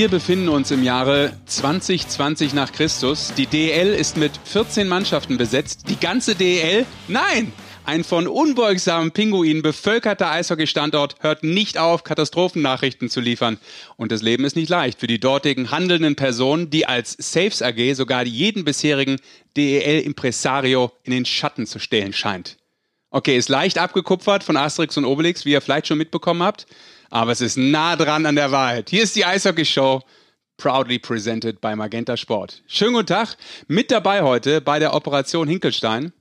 Wir befinden uns im Jahre 2020 nach Christus. Die DEL ist mit 14 Mannschaften besetzt. Die ganze DEL? Nein! Ein von unbeugsamen Pinguinen bevölkerter Eishockeystandort hört nicht auf, Katastrophennachrichten zu liefern. Und das Leben ist nicht leicht für die dortigen handelnden Personen, die als Saves AG sogar jeden bisherigen DEL-Impresario in den Schatten zu stellen scheint. Okay, ist leicht abgekupfert von Asterix und Obelix, wie ihr vielleicht schon mitbekommen habt, aber es ist nah dran an der Wahrheit. Hier ist die Eishockey-Show, proudly presented by Magenta Sport. Schönen guten Tag, mit dabei heute bei der Operation Hinkelstein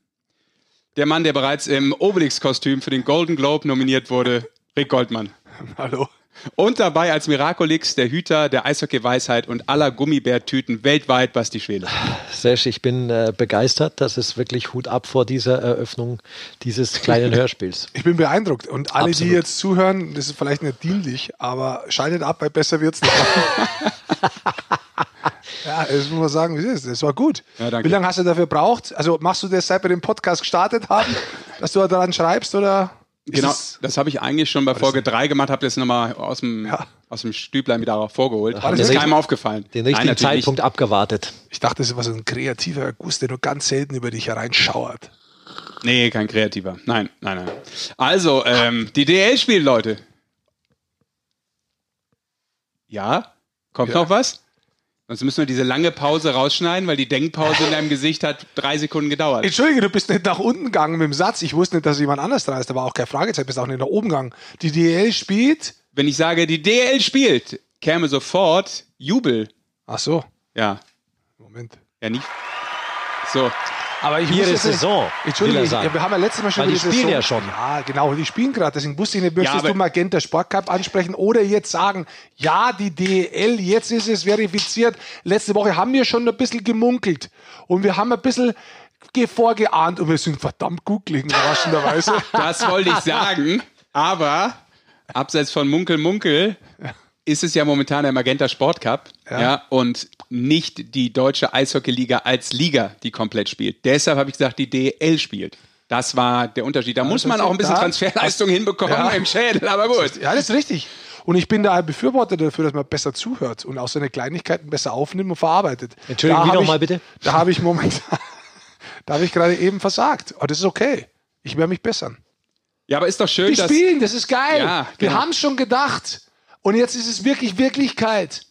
der Mann, der bereits im Obelix-Kostüm für den Golden Globe nominiert wurde, Rick Goldmann. Hallo. Und dabei als Miraculix der Hüter der Eishockey-Weisheit und aller Gummibärtüten weltweit, was die Schwede. Sesh, ich bin äh, begeistert. Das ist wirklich Hut ab vor dieser Eröffnung dieses kleinen Hörspiels. Ich bin beeindruckt. Und alle, Absolut. die jetzt zuhören, das ist vielleicht nicht dienlich, aber schaltet ab, weil besser wird es nicht. Ja, das muss man sagen, wie es ist. Das war gut. Ja, wie lange hast du dafür braucht? Also machst du das seit wir den Podcast gestartet haben, dass du daran schreibst oder? Genau, das habe ich eigentlich schon bei Folge 3 gemacht, habe das nochmal aus dem, ja. aus dem Stüblein wieder vorgeholt. War das ist keinem aufgefallen. Den richtigen Nein, Zeitpunkt nicht. abgewartet. Ich dachte, das war so ein kreativer Guss, der nur ganz selten über dich hereinschauert. Nee, kein kreativer. Nein, nein, nein. Also, ähm, die DL spielt, Leute. Ja? Kommt ja. noch was? Sonst müssen wir diese lange Pause rausschneiden, weil die Denkpause in deinem Gesicht hat drei Sekunden gedauert. Entschuldige, du bist nicht nach unten gegangen mit dem Satz. Ich wusste nicht, dass jemand anders da ist. Da war auch kein Fragezeichen. Du bist auch nicht nach oben gegangen. Die DL spielt. Wenn ich sage, die DL spielt, käme sofort Jubel. Ach so. Ja. Moment. Ja, nicht. So. Aber ich Ihre Saison. Entschuldige, ja, wir haben ja letztes Mal schon Weil die spielen Saison. ja schon. Ja, genau, die spielen gerade. Deswegen wusste ich nicht, möchtest ja, du Magenta Sportcup ansprechen oder jetzt sagen, ja, die DEL, jetzt ist es verifiziert. Letzte Woche haben wir schon ein bisschen gemunkelt und wir haben ein bisschen vorgeahnt und wir sind verdammt gut gelegen, überraschenderweise. das wollte ich sagen, aber abseits von Munkel Munkel ist es ja momentan der Magenta Sport Cup ja. ja. und nicht die deutsche Eishockeyliga als Liga, die komplett spielt. Deshalb habe ich gesagt, die DL spielt. Das war der Unterschied. Da ja, muss man auch ein bisschen da, Transferleistung hinbekommen ja. im Schädel, aber gut. Ja, das ist richtig. Und ich bin da ein Befürworter dafür, dass man besser zuhört und auch seine Kleinigkeiten besser aufnimmt und verarbeitet. Entschuldigung, wie nochmal bitte? Da habe ich momentan, da habe ich gerade eben versagt. Aber das ist okay. Ich werde mich bessern. Ja, aber ist doch schön, Die dass... spielen, das ist geil. Ja, genau. Wir haben es schon gedacht. Und jetzt ist es wirklich Wirklichkeit.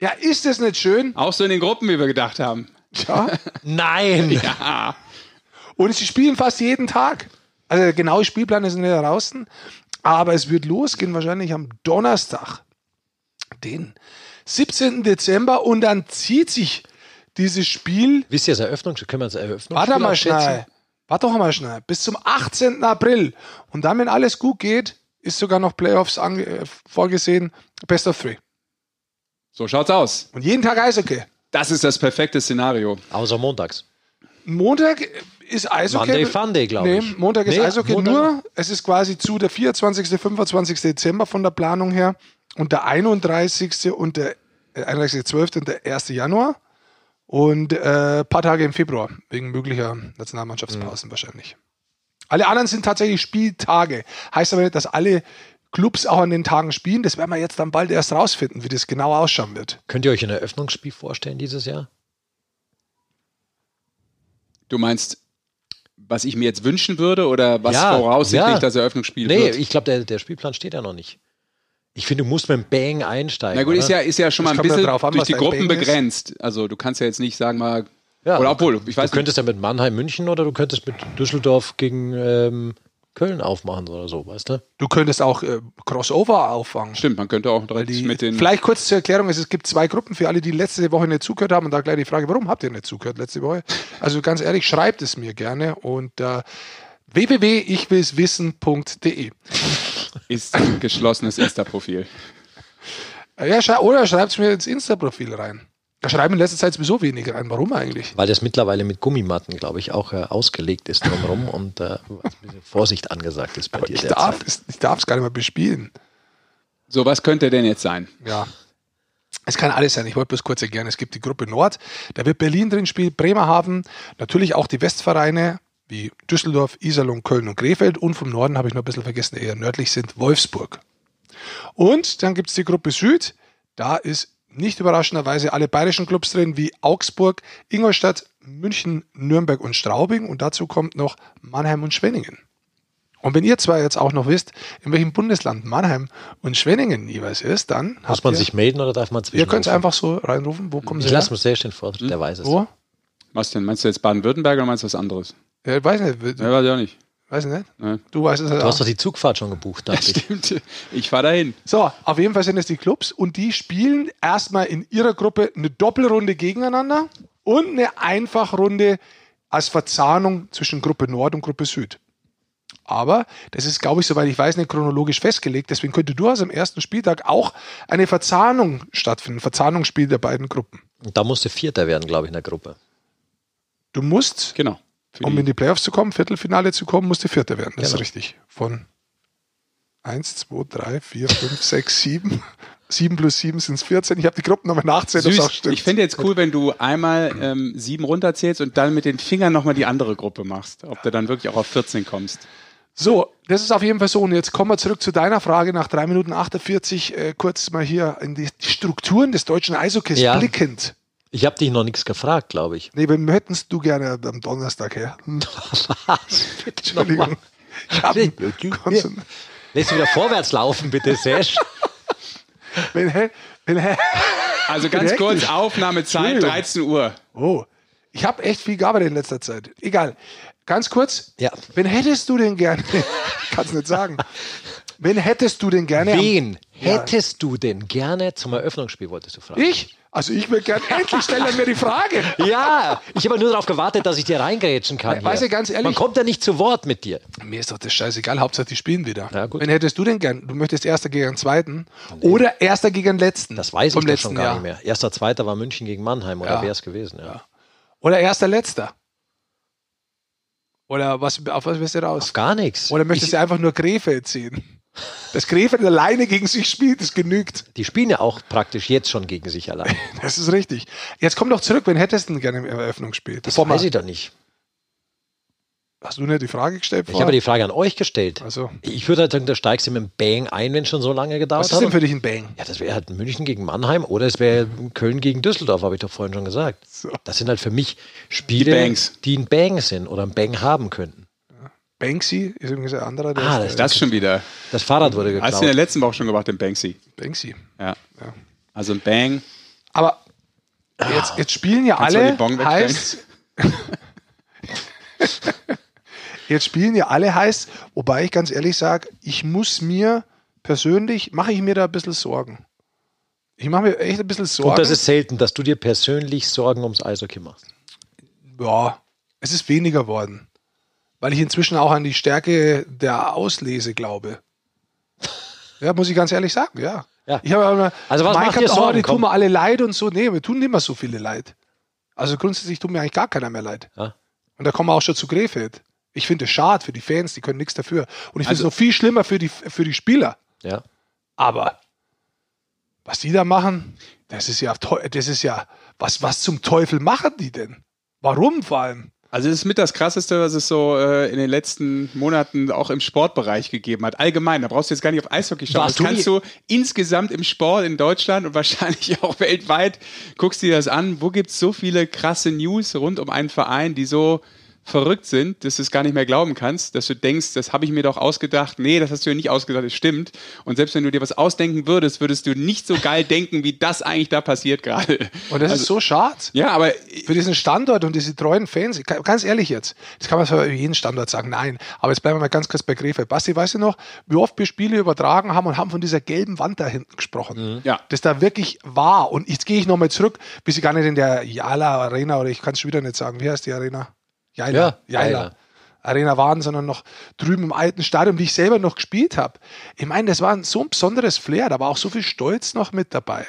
Ja, ist das nicht schön? Auch so in den Gruppen, wie wir gedacht haben. Ja. Nein. Ja. Und sie spielen fast jeden Tag. Also der genaue Spielplan ist nicht draußen. Aber es wird losgehen wahrscheinlich am Donnerstag, den 17. Dezember. Und dann zieht sich dieses Spiel. Wisst ihr das Eröffnung? Können wir das Eröffnung? Warte mal schnell. Warte doch mal schnell. Bis zum 18. April. Und dann, wenn alles gut geht, ist sogar noch Playoffs äh, vorgesehen. Best of three. So schaut's aus. Und jeden Tag Eishockey. Das ist das perfekte Szenario. Außer montags. Montag ist Eishockey. Monday Funday, glaube nee, ich. Montag ist nee, Eishockey Montag. nur. Es ist quasi zu der 24., 25. Dezember von der Planung her und der 31. und der 31.12. Äh, und der 1. Januar und ein äh, paar Tage im Februar wegen möglicher Nationalmannschaftspausen mhm. wahrscheinlich. Alle anderen sind tatsächlich Spieltage. Heißt aber nicht, dass alle Clubs auch an den Tagen spielen. Das werden wir jetzt dann bald erst rausfinden, wie das genau ausschauen wird. Könnt ihr euch ein Eröffnungsspiel vorstellen dieses Jahr? Du meinst, was ich mir jetzt wünschen würde oder was ja, voraussichtlich ja. das Eröffnungsspiel nee, wird? Nee, ich glaube, der, der Spielplan steht ja noch nicht. Ich finde, du musst mit dem Bang einsteigen. Na gut, ist ja, ist ja schon das mal ein bisschen an, durch die Gruppen begrenzt. Also du kannst ja jetzt nicht sagen mal, ja, oder obwohl, ich weiß Du könntest nicht. ja mit Mannheim München oder du könntest mit Düsseldorf gegen ähm, Köln aufmachen oder so, weißt du? Du könntest auch äh, Crossover auffangen. Stimmt, man könnte auch direkt die, mit den. Vielleicht kurz zur Erklärung: Es gibt zwei Gruppen für alle, die letzte Woche nicht zugehört haben. Und da gleich die Frage: Warum habt ihr nicht zugehört letzte Woche? Also ganz ehrlich, schreibt es mir gerne und äh, www.ichwillswissen.de ist ein geschlossenes Insta-Profil. Ja, oder schreibt es mir ins Insta-Profil rein. Da schreiben in letzter Zeit sowieso weniger rein. Warum eigentlich? Weil das mittlerweile mit Gummimatten, glaube ich, auch äh, ausgelegt ist drumherum und äh, ein bisschen Vorsicht angesagt ist bei Aber dir. Ich darf, es, ich darf es gar nicht mehr bespielen. So, was könnte denn jetzt sein? Ja. Es kann alles sein. Ich wollte bloß kurz erklären. Es gibt die Gruppe Nord, da wird Berlin drin spielen, Bremerhaven, natürlich auch die Westvereine wie Düsseldorf, Iserlohn, Köln und Krefeld und vom Norden habe ich noch ein bisschen vergessen, eher nördlich sind Wolfsburg. Und dann gibt es die Gruppe Süd, da ist nicht überraschenderweise alle bayerischen Clubs drin, wie Augsburg, Ingolstadt, München, Nürnberg und Straubing. Und dazu kommt noch Mannheim und Schwenningen. Und wenn ihr zwar jetzt auch noch wisst, in welchem Bundesland Mannheim und Schwenningen jeweils ist, dann. Muss man ihr, sich melden oder darf man zwischen? Ihr könnt es einfach so reinrufen. Wo kommen Sie Ich lasse mich sehr stehen vor, der weiß es. Wo? Was denn? Meinst du jetzt Baden-Württemberg oder meinst du was anderes? Ja, weiß nicht. Ja, weiß ich auch nicht. Weiß ich nicht. Nein. Du weißt es Du auch. hast doch die Zugfahrt schon gebucht, dachte ich. Stimmt. Ich fahre dahin. So, auf jeden Fall sind es die Clubs und die spielen erstmal in ihrer Gruppe eine Doppelrunde gegeneinander und eine Einfachrunde als Verzahnung zwischen Gruppe Nord und Gruppe Süd. Aber das ist, glaube ich, soweit ich weiß, nicht chronologisch festgelegt. Deswegen könnte durchaus am ersten Spieltag auch eine Verzahnung stattfinden, ein Verzahnungsspiel der beiden Gruppen. Und da musste Vierter werden, glaube ich, in der Gruppe. Du musst, Genau. Um in die Playoffs zu kommen, Viertelfinale zu kommen, musst du Vierter werden. Das Genau. ist richtig. Von 1, 2, 3, 4, 5, 6, 7. 7 plus 7 sind es 14. Ich habe die Gruppen nochmal nachzählt, ob es auch Süß. stimmt. Ich fände jetzt cool, wenn du einmal ähm, sieben runterzählst und dann mit den Fingern nochmal die andere Gruppe machst. Ob du dann wirklich auch auf 14 kommst. So, das ist auf jeden Fall so. Und jetzt kommen wir zurück zu deiner Frage nach 3 Minuten 48, äh, kurz mal hier in die Strukturen des deutschen Eishockeys Ja. blickend. Ich habe dich noch nichts gefragt, glaube ich. Nee, wir hättest du gerne am Donnerstag her. Hm, Was? Entschuldigung. Ich hab, Lässt du wieder vorwärts laufen, bitte, Sesh. wenn, wenn, Also ganz Richtig. kurz, Aufnahmezeit Entschuldigung. 13 Uhr. oh, ich habe echt viel gearbeitet in letzter Zeit. Egal. Ganz kurz. Ja. Wen hättest du denn gerne? Kannst nicht sagen. Wen hättest du denn gerne? am- Wen Ja. hättest du denn gerne zum Eröffnungsspiel, wolltest du fragen? Ich? Also ich würde gerne, endlich stell er mir die Frage. Ja, ich habe nur darauf gewartet, dass ich dir reingrätschen kann. Weiß ich ganz ehrlich- Man kommt ja nicht zu Wort mit dir. Mir ist doch das scheißegal, Hauptsache die spielen wieder. Ja, gut. Wen hättest du denn gern? Du möchtest Erster gegen den Zweiten oder Erster gegen den Letzten? Das weiß ich doch schon gar Jahr. nicht mehr. Erster, zweiter war München gegen Mannheim, oder Ja. wäre es gewesen? Ja. Oder Erster, Letzter? Oder was, auf was wirst du raus? Auf gar nichts. Oder möchtest du einfach nur Krefeld sehen? Dass Krefeld alleine gegen sich spielt, das genügt. Die spielen ja auch praktisch jetzt schon gegen sich allein. Das ist richtig. Jetzt komm doch zurück, wen hättest du denn gerne im Eröffnungsspiel? Das Bevor weiß ich doch nicht. Hast du nicht die Frage gestellt? Ich habe die Frage an euch gestellt. Also, Ich würde halt sagen, da steigst du mit dem Bang ein, wenn es schon so lange gedauert was ist denn hat. für dich ein Bang? Ja, das wäre halt München gegen Mannheim oder es wäre Köln gegen Düsseldorf, habe ich doch vorhin schon gesagt. So. Das sind halt für mich Spiele, Die die ein Bang sind oder ein Bang haben könnten. Banksy ist übrigens ein anderer. Der Ah, ist, das- Das schon wieder. Das Fahrrad wurde Hast du in der geklaut. letzten Woche schon gemacht, den Banksy. Banksy. Ja. Ja. Also ein Bang. Aber jetzt, jetzt spielen ja Kannst alle, die Bon wegstellen? heißt, jetzt spielen ja alle heißt, wobei ich ganz ehrlich sage, ich muss mir persönlich, mache ich mir da ein bisschen Sorgen. Ich mache mir echt ein bisschen Sorgen. Und das ist selten, dass du dir persönlich Sorgen ums Eishockey machst. ja, es ist weniger worden. Weil ich inzwischen auch an die Stärke der Auslese glaube. Ja, muss ich ganz ehrlich sagen, ja. Ja. Ich habe immer Also was Mike macht hat, oh, Sorgen? die tun mir alle leid und so. Nee, wir tun nicht mehr so viele leid. Also grundsätzlich tut mir eigentlich gar keiner mehr leid. Ja? Und da kommen wir auch schon zu Krefeld. Ich finde es schade für die Fans, die können nichts dafür. Und ich finde es Also- noch viel schlimmer für die, für die Spieler. Ja. Aber was die da machen, das ist ja, das ist ja, was, was zum Teufel machen die denn? Warum vor allem? Also das ist mit das Krasseste, was es so äh, in den letzten Monaten auch im Sportbereich gegeben hat. Allgemein, da brauchst du jetzt gar nicht auf Eishockey schauen. Warst Das kannst du insgesamt im Sport in Deutschland und wahrscheinlich auch weltweit, guckst dir das an, wo gibt es so viele krasse News rund um einen Verein, die so verrückt sind, dass du es gar nicht mehr glauben kannst, dass du denkst, das habe ich mir doch ausgedacht. Nee, das hast du dir nicht ausgedacht, das stimmt. Und selbst wenn du dir was ausdenken würdest, würdest du nicht so geil denken, wie das eigentlich da passiert gerade. Und das ist so schade. Ja, aber Für diesen Standort und diese treuen Fans, ga- ganz ehrlich jetzt, das kann man für jeden Standort sagen, nein. Aber jetzt bleiben wir mal ganz kurz bei Krefeld. Basti, weißt du noch, wie oft wir Spiele übertragen haben und haben von dieser gelben Wand da hinten gesprochen? Ja. Das da wirklich war. Und jetzt gehe ich nochmal zurück, bis ich gar nicht in der Jala Arena oder ich kann es schon wieder nicht sagen. Wie heißt die Arena? Jaila. Ja, Jaila. Arena waren, sondern noch drüben im alten Stadion, wie ich selber noch gespielt habe. Ich meine, das war ein so ein besonderes Flair, da war auch so viel Stolz noch mit dabei.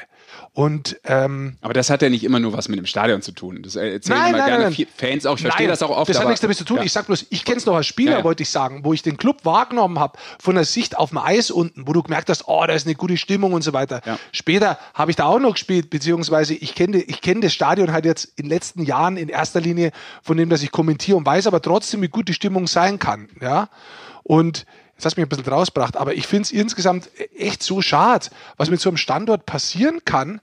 Und ähm, Aber das hat ja nicht immer nur was mit dem Stadion zu tun. Das erzählen Nein, immer nein, gerne nein. Fans auch. Ich verstehe das auch oft. Das hat nichts damit zu tun. Ja. Ich sag bloß, ich kenne es noch als Spieler, Ja, ja. wollte ich sagen, wo ich den Club wahrgenommen habe, von der Sicht auf dem Eis unten, wo du gemerkt hast, oh, da ist eine gute Stimmung und so weiter. Später habe ich da auch noch gespielt, beziehungsweise ich kenne ich kenn das Stadion halt jetzt in den letzten Jahren in erster Linie von dem, dass ich kommentiere und weiß aber trotzdem, wie gut die Stimmung sein kann. Ja. Und jetzt hast du mich ein bisschen rausgebracht, aber ich finde es insgesamt echt so schade, was mit so einem Standort passieren kann,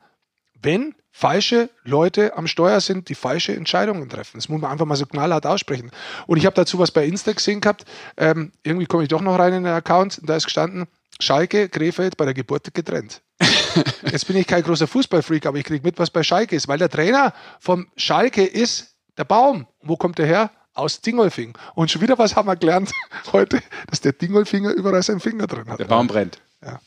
wenn falsche Leute am Steuer sind, die falsche Entscheidungen treffen. Das muss man einfach mal so knallhart aussprechen. Und ich habe dazu was bei Insta gesehen gehabt. Ähm, irgendwie komme ich doch noch rein in den Account. Da ist gestanden, Schalke, Krefeld bei der Geburt getrennt. Jetzt bin ich kein großer Fußballfreak, aber ich kriege mit, was bei Schalke ist, weil der Trainer vom Schalke ist der Baum. Wo kommt der her? Aus Dingolfing. Und schon wieder was haben wir gelernt heute, dass der Dingolfinger überall seinen Finger drin hat. Der Baum brennt. Ja.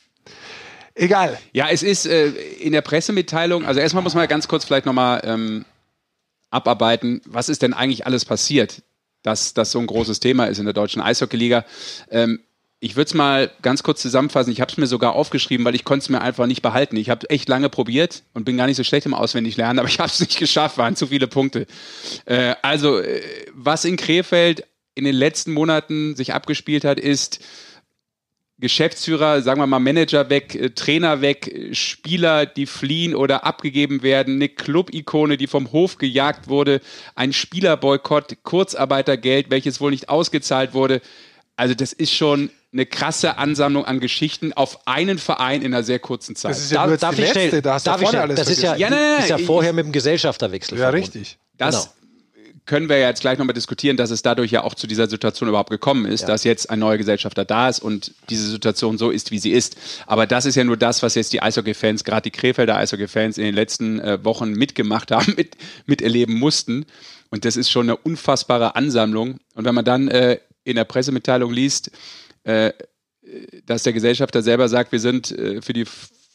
Egal. Ja, es ist äh, in der Pressemitteilung, also erstmal muss man ganz kurz vielleicht nochmal ähm, abarbeiten, was ist denn eigentlich alles passiert, dass das so ein großes Thema ist in der deutschen Eishockeyliga. Ähm, ich würde es mal ganz kurz zusammenfassen. Ich habe es mir sogar aufgeschrieben, weil ich konnte es mir einfach nicht behalten. Ich habe echt lange probiert und bin gar nicht so schlecht im Auswendiglernen, aber ich habe es nicht geschafft, waren zu viele Punkte. Äh, also, äh, was in Krefeld in den letzten Monaten sich abgespielt hat, ist Geschäftsführer, sagen wir mal Manager weg, äh, Trainer weg, äh, Spieler, die fliehen oder abgegeben werden, eine Club-Ikone, die vom Hof gejagt wurde, ein Spielerboykott, Kurzarbeitergeld, welches wohl nicht ausgezahlt wurde. Also das ist schon eine krasse Ansammlung an Geschichten auf einen Verein in einer sehr kurzen Zeit. Das ist ja darf, darf ich letzte, stellen, da darf ich stellen, das ist ja, ja, nein, nein, ist ja vorher ich, mit dem Gesellschafterwechsel. Ja, richtig. Das genau. können wir ja jetzt gleich nochmal diskutieren, dass es dadurch ja auch zu dieser Situation überhaupt gekommen ist, ja. dass jetzt ein neuer Gesellschafter da ist und diese Situation so ist, wie sie ist. Aber das ist ja nur das, was jetzt die Eishockey-Fans, gerade die Krefelder Eishockey-Fans in den letzten äh, Wochen mitgemacht haben, mit, miterleben mussten. Und das ist schon eine unfassbare Ansammlung. Und wenn man dann äh, in der Pressemitteilung liest, dass der Gesellschafter selber sagt, wir sind äh, für die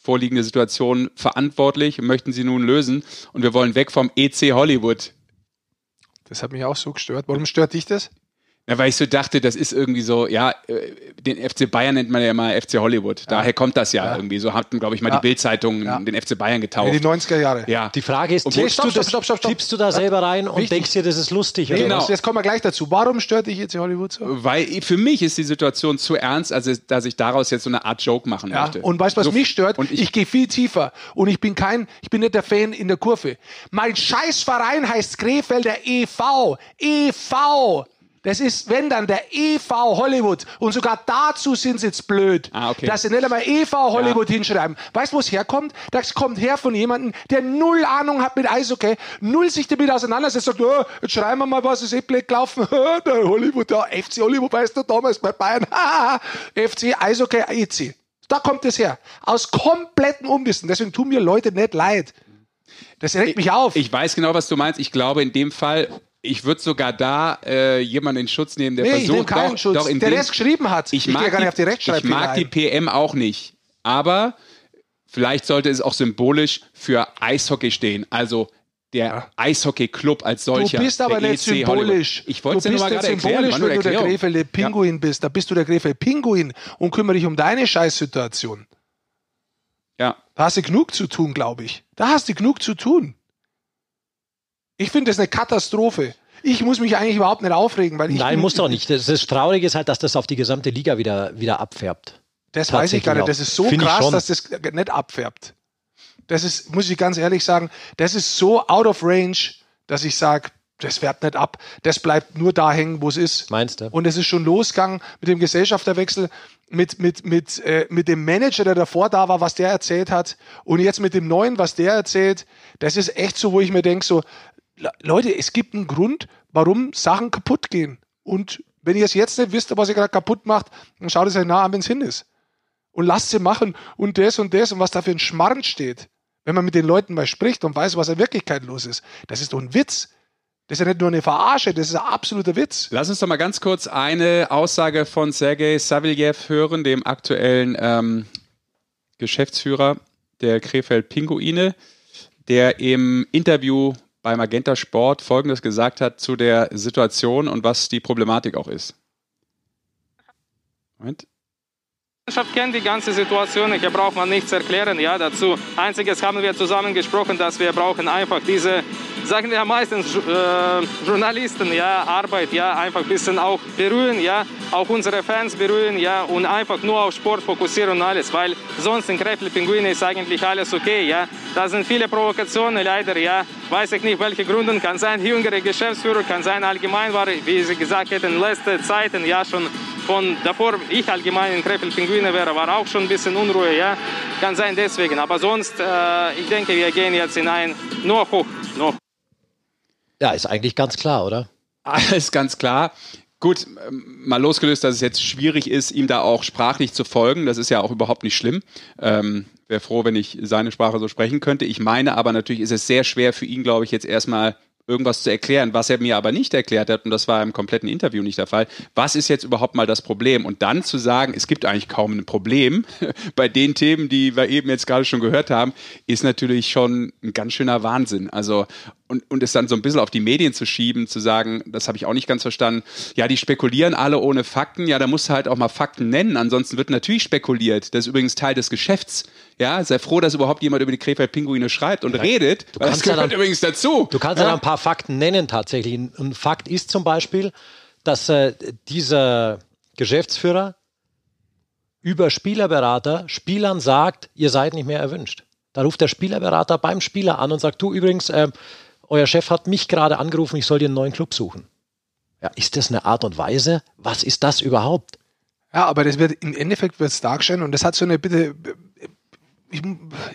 vorliegende Situation verantwortlich möchten sie nun lösen und wir wollen weg vom EC Hollywood. Das hat mich auch so gestört. Warum stört dich das? Ja, weil ich so dachte, das ist irgendwie so, ja, äh, den FC Bayern nennt man ja mal FC Hollywood. Daher kommt das ja, ja. irgendwie. So hatten, glaube ich, mal ja. die Bildzeitung ja. den FC Bayern getauft. In die 90er Jahre. Ja. Die Frage ist, tippst, stopp, du, stopp, stopp, stopp, tippst du da selber rein und Wichtig. denkst dir, das ist lustig? Nee, genau. Jetzt kommen wir gleich dazu. Warum stört dich jetzt Hollywood so? Weil für mich ist die Situation zu ernst, also dass ich daraus jetzt so eine Art Joke machen möchte. Und weißt du, was so, mich stört? Und ich, ich gehe viel tiefer. Und ich bin kein, ich bin nicht der Fan in der Kurve. Mein Scheißverein heißt Krefelder e.V. e.V. Das ist, wenn dann, der EV Hollywood. Und sogar dazu sind sie jetzt blöd, ah, okay. dass sie nicht einmal EV Hollywood ja. hinschreiben. Weißt du, wo es herkommt? Das kommt her von jemandem, der null Ahnung hat mit Eishockey, null sich damit auseinandersetzt, sagt, oh, jetzt schreiben wir mal, was ist eh blöd gelaufen. der Hollywood, der FC Hollywood, weißt du, damals bei Bayern. FC Eishockey EC. Da kommt es her. Aus komplettem Unwissen. Deswegen tun mir Leute nicht leid. Das regt mich auf. Ich weiß genau, was du meinst. Ich glaube, in dem Fall ich würde sogar da äh, jemanden in Schutz nehmen, der nee, versucht, keinen doch, Schutz. Doch in der, das geschrieben hat. Ich, ich mag, die, ich mag die PM auch nicht, aber vielleicht sollte es auch symbolisch für Eishockey stehen. Also der ja. Eishockey-Club als solcher. Du bist aber nicht EC symbolisch. Hollywood. Ich wollte es ja nicht symbolisch, wenn du der Grefele Pinguin ja. bist. Da bist du der Grefele Pinguin und kümmere dich um deine Scheißsituation. Ja. Da hast du genug zu tun, glaube ich. Da hast du genug zu tun. Ich finde das eine Katastrophe. Ich muss mich eigentlich überhaupt nicht aufregen, weil ich. Nein, muss doch nicht. Das, das Traurige ist halt, dass das auf die gesamte Liga wieder, wieder abfärbt. Das weiß ich gar nicht. Das ist so Find krass, dass das nicht abfärbt. Das ist, muss ich ganz ehrlich sagen, das ist so out of range, dass ich sage, das färbt nicht ab. Das bleibt nur da hängen, wo es ist. Meinst du? Und es ist schon losgegangen mit dem Gesellschafterwechsel, mit, mit, mit, äh, mit dem Manager, der davor da war, was der erzählt hat. Und jetzt mit dem neuen, was der erzählt. Das ist echt so, wo ich mir denke, so, Leute, es gibt einen Grund, warum Sachen kaputt gehen. Und wenn ihr es jetzt nicht wisst, was ihr gerade kaputt macht, dann schaut es euch nah an, wenn es hin ist. Und lasst sie machen und das und das und was da für ein Schmarrn steht. Wenn man mit den Leuten mal spricht und weiß, was in Wirklichkeit los ist. Das ist doch ein Witz. Das ist ja nicht nur eine Verarsche, das ist ein absoluter Witz. Lass uns doch mal ganz kurz eine Aussage von Sergei Saviljev hören, dem aktuellen ähm, Geschäftsführer der Krefeld Pinguine, der im Interview bei Magenta Sport Folgendes gesagt hat zu der Situation und was die Problematik auch ist. Moment. Die Mannschaft kennt die ganze Situation, hier braucht man nichts erklären. Ja, dazu einziges haben wir zusammen gesprochen, dass wir brauchen einfach diese sagen wir meistens äh, Journalisten, ja, Arbeit, ja, einfach ein bisschen auch berühren, ja, auch unsere Fans berühren, ja, und einfach nur auf Sport fokussieren und alles, weil sonst in Krefl Pinguine ist eigentlich alles okay, ja. Da sind viele Provokationen leider, ja, weiß ich nicht, welche Gründe, kann sein jüngere Geschäftsführer, kann sein allgemein war, wie Sie gesagt hätten, letzte Zeiten, ja, schon von davor, ich allgemein in Krefeld Pinguine wäre, war auch schon ein bisschen Unruhe, ja. Kann sein deswegen. Aber sonst, äh, ich denke, wir gehen jetzt hinein nur hoch. Nur. Ja, ist eigentlich ganz klar, oder? Alles ganz klar. Gut, ähm, mal losgelöst, dass es jetzt schwierig ist, ihm da auch sprachlich zu folgen. Das ist ja auch überhaupt nicht schlimm. Ähm, Wäre froh, wenn ich seine Sprache so sprechen könnte. Ich meine aber natürlich ist es sehr schwer für ihn, glaube ich, jetzt erstmal irgendwas zu erklären, was er mir aber nicht erklärt hat, und das war im kompletten Interview nicht der Fall. Was ist jetzt überhaupt mal das Problem? Und dann zu sagen, es gibt eigentlich kaum ein Problem bei den Themen, die wir eben jetzt gerade schon gehört haben, ist natürlich schon ein ganz schöner Wahnsinn. Also, und, und es dann so ein bisschen auf die Medien zu schieben, zu sagen, das habe ich auch nicht ganz verstanden, ja, die spekulieren alle ohne Fakten, ja, da musst du halt auch mal Fakten nennen, ansonsten wird natürlich spekuliert. Das ist übrigens Teil des Geschäfts. Ja, sei froh, dass überhaupt jemand über die Krefeld-Pinguine schreibt und ja, redet. das gehört ja dann, übrigens dazu. Du kannst ja? ja ein paar Fakten nennen tatsächlich. Ein Fakt ist zum Beispiel, dass äh, dieser Geschäftsführer über Spielerberater Spielern sagt, ihr seid nicht mehr erwünscht. Da ruft der Spielerberater beim Spieler an und sagt, du übrigens, äh, euer Chef hat mich gerade angerufen, ich soll dir einen neuen Club suchen. Ja, ist das eine Art und Weise? Was ist das überhaupt? Ja, aber das wird im Endeffekt wird es dargestellt und das hat so eine bitte ich,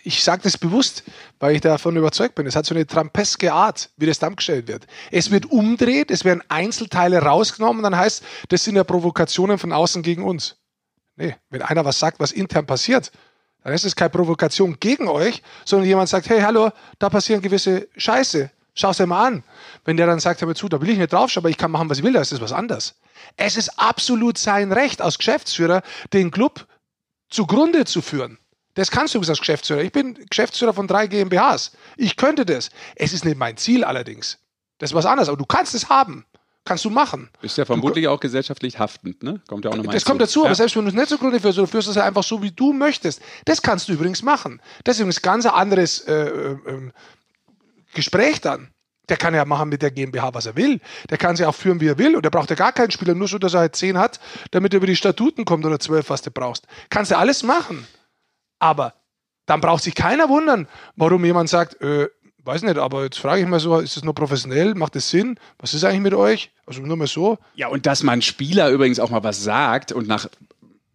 ich sage das bewusst, weil ich davon überzeugt bin. Es hat so eine trampeske Art, wie das dargestellt wird. Es wird umdreht, es werden Einzelteile rausgenommen, dann heißt, das sind ja Provokationen von außen gegen uns. Nee, wenn einer was sagt, was intern passiert, dann ist es keine Provokation gegen euch, sondern jemand sagt, hey, hallo, da passieren gewisse Scheiße. Schau es dir mal an. Wenn der dann sagt, hör mir zu, da will ich nicht draufschauen, aber ich kann machen, was ich will, da ist das was anderes. Es ist absolut sein Recht als Geschäftsführer, den Club zugrunde zu führen. Das kannst du als Geschäftsführer. Ich bin Geschäftsführer von drei GmbHs. Ich könnte das. Es ist nicht mein Ziel allerdings. Das ist was anderes. Aber du kannst es haben. Kannst du machen. Ist ja vermutlich du, auch gesellschaftlich haftend, ne? Kommt ja auch nochmal Das kommt dazu, ja. aber selbst wenn du es nicht so gründlich führst, du führst es ja einfach so, wie du möchtest. Das kannst du übrigens machen. Das ist übrigens ganz ein anderes äh, äh, ähm, Gespräch dann. Der kann ja machen mit der GmbH, was er will. Der kann sie auch führen, wie er will. Und der braucht ja gar keinen Spieler, nur so, dass er halt zehn hat, damit er über die Statuten kommt oder zwölf, was du brauchst. Kannst du alles machen. Aber dann braucht sich keiner wundern, warum jemand sagt, äh, weiß nicht, aber jetzt frage ich mal so, ist das nur professionell? Macht das Sinn? Was ist eigentlich mit euch? Also nur mal so. Ja, und dass man Spieler übrigens auch mal was sagt und nach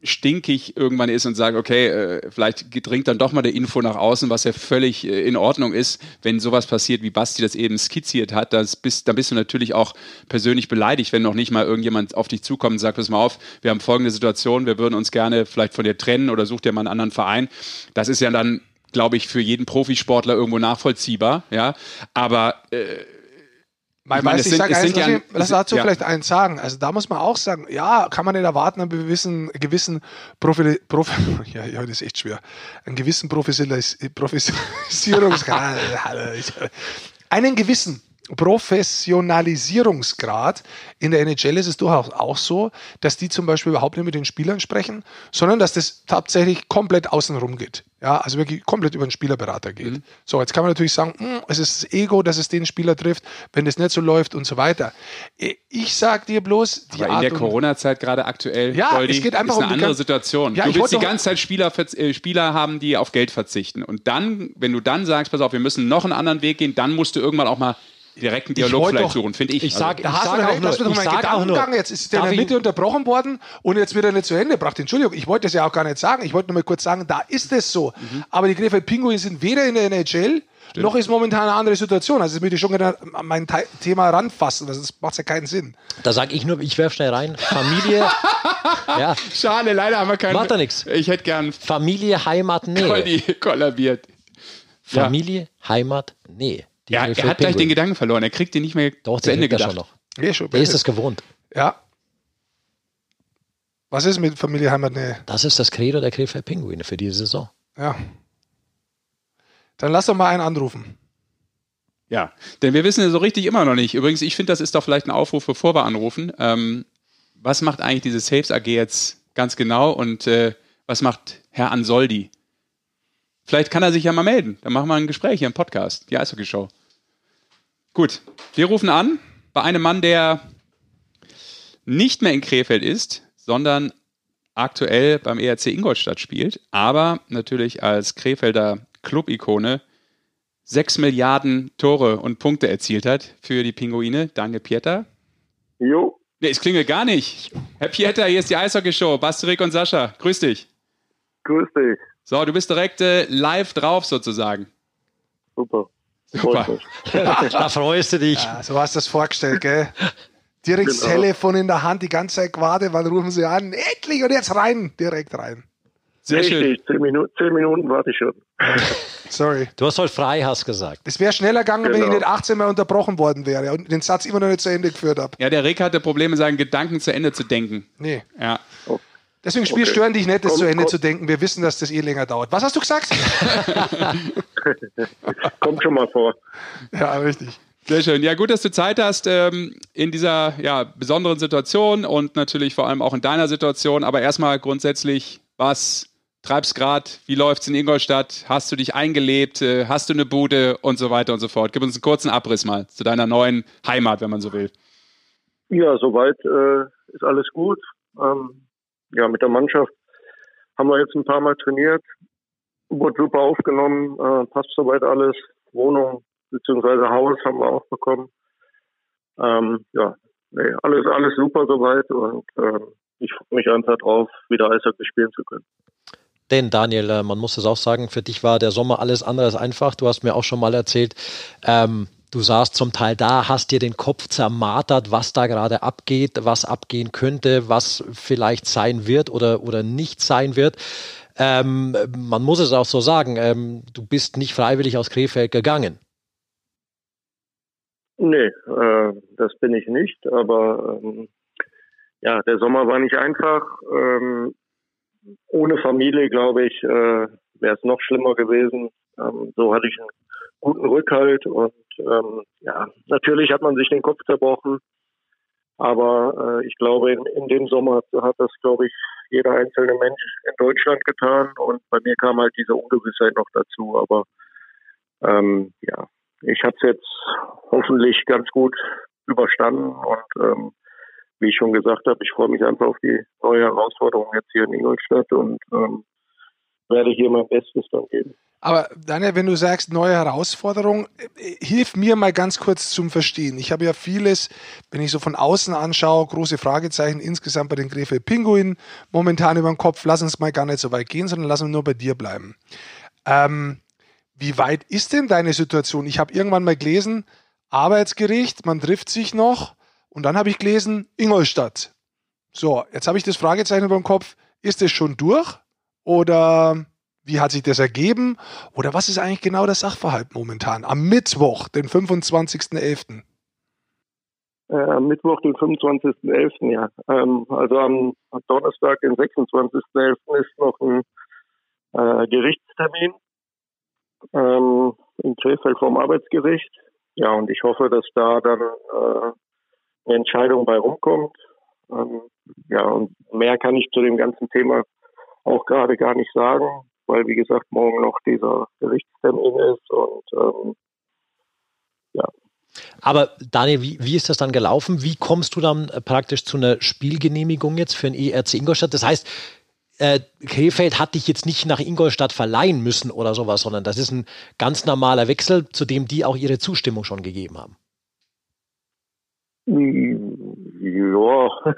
stinkig irgendwann ist und sagt, okay, äh, vielleicht dringt dann doch mal der Info nach außen, was ja völlig äh, in Ordnung ist, wenn sowas passiert, wie Basti das eben skizziert hat, das bist, dann bist du natürlich auch persönlich beleidigt, wenn noch nicht mal irgendjemand auf dich zukommt und sagt, pass mal auf, wir haben folgende Situation, wir würden uns gerne vielleicht von dir trennen oder such dir mal einen anderen Verein. Das ist ja dann, glaube ich, für jeden Profisportler irgendwo nachvollziehbar, ja, aber äh, ich, meine, ich sind, sag eins, lass, lass dazu ja. vielleicht eins sagen. Also da muss man auch sagen, ja, kann man nicht erwarten, einen gewissen, gewissen Profi, Profi ja, ja, das ist echt schwer, einen gewissen Professionalis Professionalisierungsgrad, einen gewissen Professionalisierungsgrad. In der NHL ist es durchaus auch so, dass die zum Beispiel überhaupt nicht mit den Spielern sprechen, sondern dass das tatsächlich komplett außenrum geht. Ja, also wirklich komplett über den Spielerberater geht. Mhm. So, jetzt kann man natürlich sagen, mh, hm, es ist das Ego, dass es den Spieler trifft, wenn das nicht so läuft und so weiter. Ich sag dir bloß, die Aber in Art der Corona-Zeit gerade aktuell, ja, Goldi, es geht einfach ist eine um andere Situation. Ja, du willst die ganze Zeit Spieler, äh, Spieler haben, die auf Geld verzichten. Und dann, wenn du dann sagst, pass auf, wir müssen noch einen anderen Weg gehen, dann musst du irgendwann auch mal direkten Dialog vielleicht doch, suchen, finde ich. Ich sage also, sag auch nur, ich sag auch nur, jetzt ist der in der Mitte unterbrochen worden und jetzt wird er nicht zu Ende gebracht. Entschuldigung, ich wollte das ja auch gar nicht sagen. Ich wollte nur mal kurz sagen, da ist es so. Mhm. Aber die Krefeld Pinguine sind weder in der NHL Stimmt. noch ist momentan eine andere Situation. Also das würde ich schon gerne an mein Thema ranfassen, das macht ja keinen Sinn. Da sage ich nur, ich werfe schnell rein. Familie. ja. Schade, leider haben wir keinen. Macht da nichts. Ich hätte gern. Familie, Heimat, Nähe. kollabiert. Familie, ja. Heimat, Nähe. Ja, er hat gleich den Gedanken verloren. Er kriegt den nicht mehr Doch, zu Ende gedacht. Schon noch. Ja, schon, der ist es gewohnt. Ja. Was ist mit Familie Heimat? Nee. Das ist das Credo der Krefeld Pinguine für diese Saison. Ja. Dann lass doch mal einen anrufen. Ja, denn wir wissen ja so richtig immer noch nicht. Übrigens, ich finde, das ist doch vielleicht ein Aufruf, bevor wir anrufen. Ähm, was macht eigentlich diese Saves AG jetzt ganz genau und äh, was macht Herr Ansoldi? Vielleicht kann er sich ja mal melden. Dann machen wir ein Gespräch hier im Podcast, die Eishockey-Show. Gut, wir rufen an bei einem Mann, der nicht mehr in Krefeld ist, sondern aktuell beim ERC Ingolstadt spielt, aber natürlich als Krefelder Club-Ikone sechs Milliarden Tore und Punkte erzielt hat für die Pinguine. Daniel Pieter. Jo, Nee, es klingelt gar nicht. Herr Pieter, hier ist die Eishockey-Show. Basterik und Sascha, grüß dich. Grüß dich. So, du bist direkt äh, live drauf sozusagen. Super. Super. da freust du dich. Ja, so hast du das vorgestellt, gell? Direkt das Genau. Telefon in der Hand, die ganze Zeit gewartet, wann rufen sie an? Endlich und jetzt rein, direkt rein. Sehr schön. Richtig, zehn Minuten, zehn Minuten warte ich schon. Sorry. Du hast heute frei, hast gesagt. Es wäre schneller gegangen, wenn ich Genau. nicht 18 Mal unterbrochen worden wäre und den Satz immer noch nicht zu Ende geführt habe. Ja, der Rick hatte Probleme, seinen Gedanken zu Ende zu denken. Nee. Ja. Deswegen Spiel Okay. stören dich nicht, das Komm, zu Ende komm. zu denken. Wir wissen, dass das eh länger dauert. Was hast du gesagt? Kommt schon mal vor. ja, richtig. Sehr schön. Ja, gut, dass du Zeit hast ähm, in dieser ja, besonderen Situation und natürlich vor allem auch in deiner Situation. Aber erstmal grundsätzlich, was treibst gerade? Wie läuft's in Ingolstadt? Hast du dich eingelebt? Äh, hast du eine Bude und so weiter und so fort? Gib uns einen kurzen Abriss mal zu deiner neuen Heimat, wenn man so will. Ja, soweit äh, ist alles gut. Ähm, ja, mit der Mannschaft haben wir jetzt ein paar Mal trainiert. Wurde super aufgenommen, äh, passt soweit alles. Wohnung bzw. Haus haben wir auch bekommen. Ähm, ja, nee, alles, alles super soweit und ähm, ich freue mich einfach drauf, wieder Eishockey spielen zu können. Denn Daniel, äh, man muss es auch sagen, für dich war der Sommer alles andere als einfach. Du hast mir auch schon mal erzählt, ähm, du saßt zum Teil da, hast dir den Kopf zermartert, was da gerade abgeht, was abgehen könnte, was vielleicht sein wird oder, oder nicht sein wird. Ähm, man muss es auch so sagen, ähm, du bist nicht freiwillig aus Krefeld gegangen. Nee, äh, das bin ich nicht, aber ähm, ja, der Sommer war nicht einfach. Ähm, ohne Familie, glaube ich, äh, wäre es noch schlimmer gewesen. Ähm, so hatte ich einen guten Rückhalt und ähm, ja, natürlich hat man sich den Kopf zerbrochen, aber äh, ich glaube, in, in dem Sommer hat das, glaube ich, jeder einzelne Mensch in Deutschland getan und bei mir kam halt diese Ungewissheit noch dazu, aber ähm, ja, ich habe es jetzt hoffentlich ganz gut überstanden und ähm, wie ich schon gesagt habe, ich freue mich einfach auf die neue Herausforderung jetzt hier in Ingolstadt und ähm, werde hier mein Bestes dann geben. Aber Daniel, wenn du sagst, neue Herausforderung, hilf mir mal ganz kurz zum Verstehen. Ich habe ja vieles, wenn ich so von außen anschaue, große Fragezeichen insgesamt bei den Krefeld Pinguinen momentan über den Kopf. Lass uns mal gar nicht so weit gehen, sondern lass uns nur bei dir bleiben. Ähm, wie weit ist denn deine Situation? Ich habe irgendwann mal gelesen, Arbeitsgericht, man trifft sich noch und dann habe ich gelesen, Ingolstadt. So, jetzt habe ich das Fragezeichen über dem Kopf. Ist es schon durch? Oder wie hat sich das ergeben? Oder was ist eigentlich genau der Sachverhalt momentan? Am Mittwoch, den 25.11. Äh, am Mittwoch, den 25.11., ja. Ähm, also am, am Donnerstag, den 26.11. ist noch ein äh, Gerichtstermin ähm, in Krefeld vom Arbeitsgericht. Ja, und ich hoffe, dass da dann äh, eine Entscheidung bei rumkommt. Ähm, ja, und mehr kann ich zu dem ganzen Thema auch gerade gar nicht sagen, weil, wie gesagt, morgen noch dieser Gerichtstermin ist und ähm, Aber Daniel, wie, wie ist das dann gelaufen? Wie kommst du dann äh, praktisch zu einer Spielgenehmigung jetzt für den ERC Ingolstadt? Das heißt, äh, Krefeld hat dich jetzt nicht nach Ingolstadt verleihen müssen oder sowas, sondern das ist ein ganz normaler Wechsel, zu dem die auch ihre Zustimmung schon gegeben haben. Ja,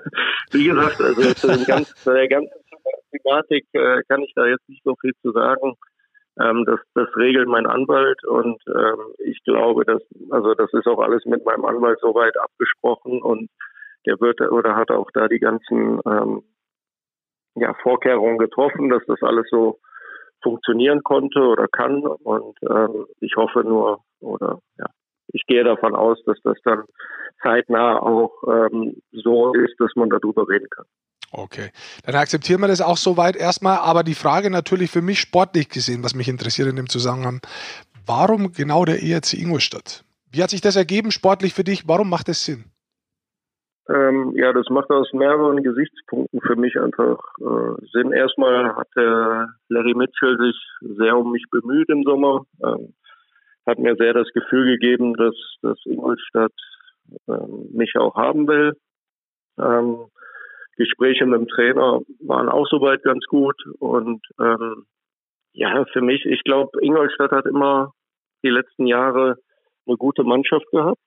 wie gesagt, also zu, dem ganzen, zu der ganzen Thematik äh, kann ich da jetzt nicht so viel zu sagen. Ähm, das, das regelt mein Anwalt und ähm, ich glaube, dass also das ist auch alles mit meinem Anwalt soweit abgesprochen und der wird oder hat auch da die ganzen ähm, ja, Vorkehrungen getroffen, dass das alles so funktionieren konnte oder kann und ähm, ich hoffe nur oder ja, ich gehe davon aus, dass das dann zeitnah auch ähm, so ist, dass man darüber reden kann. Okay, dann akzeptieren wir das auch soweit erstmal. Aber die Frage natürlich für mich sportlich gesehen, was mich interessiert in dem Zusammenhang, warum genau der ERC Ingolstadt? Wie hat sich das ergeben sportlich für dich? Warum macht es Sinn? Ähm, ja, das macht aus mehreren Gesichtspunkten für mich einfach äh, Sinn. Erstmal hat der Larry Mitchell sich sehr um mich bemüht im Sommer, ähm, hat mir sehr das Gefühl gegeben, dass, dass Ingolstadt ähm, mich auch haben will. Ähm, Gespräche mit dem Trainer waren auch soweit ganz gut und ähm, ja, für mich, ich glaube, Ingolstadt hat immer die letzten Jahre eine gute Mannschaft gehabt.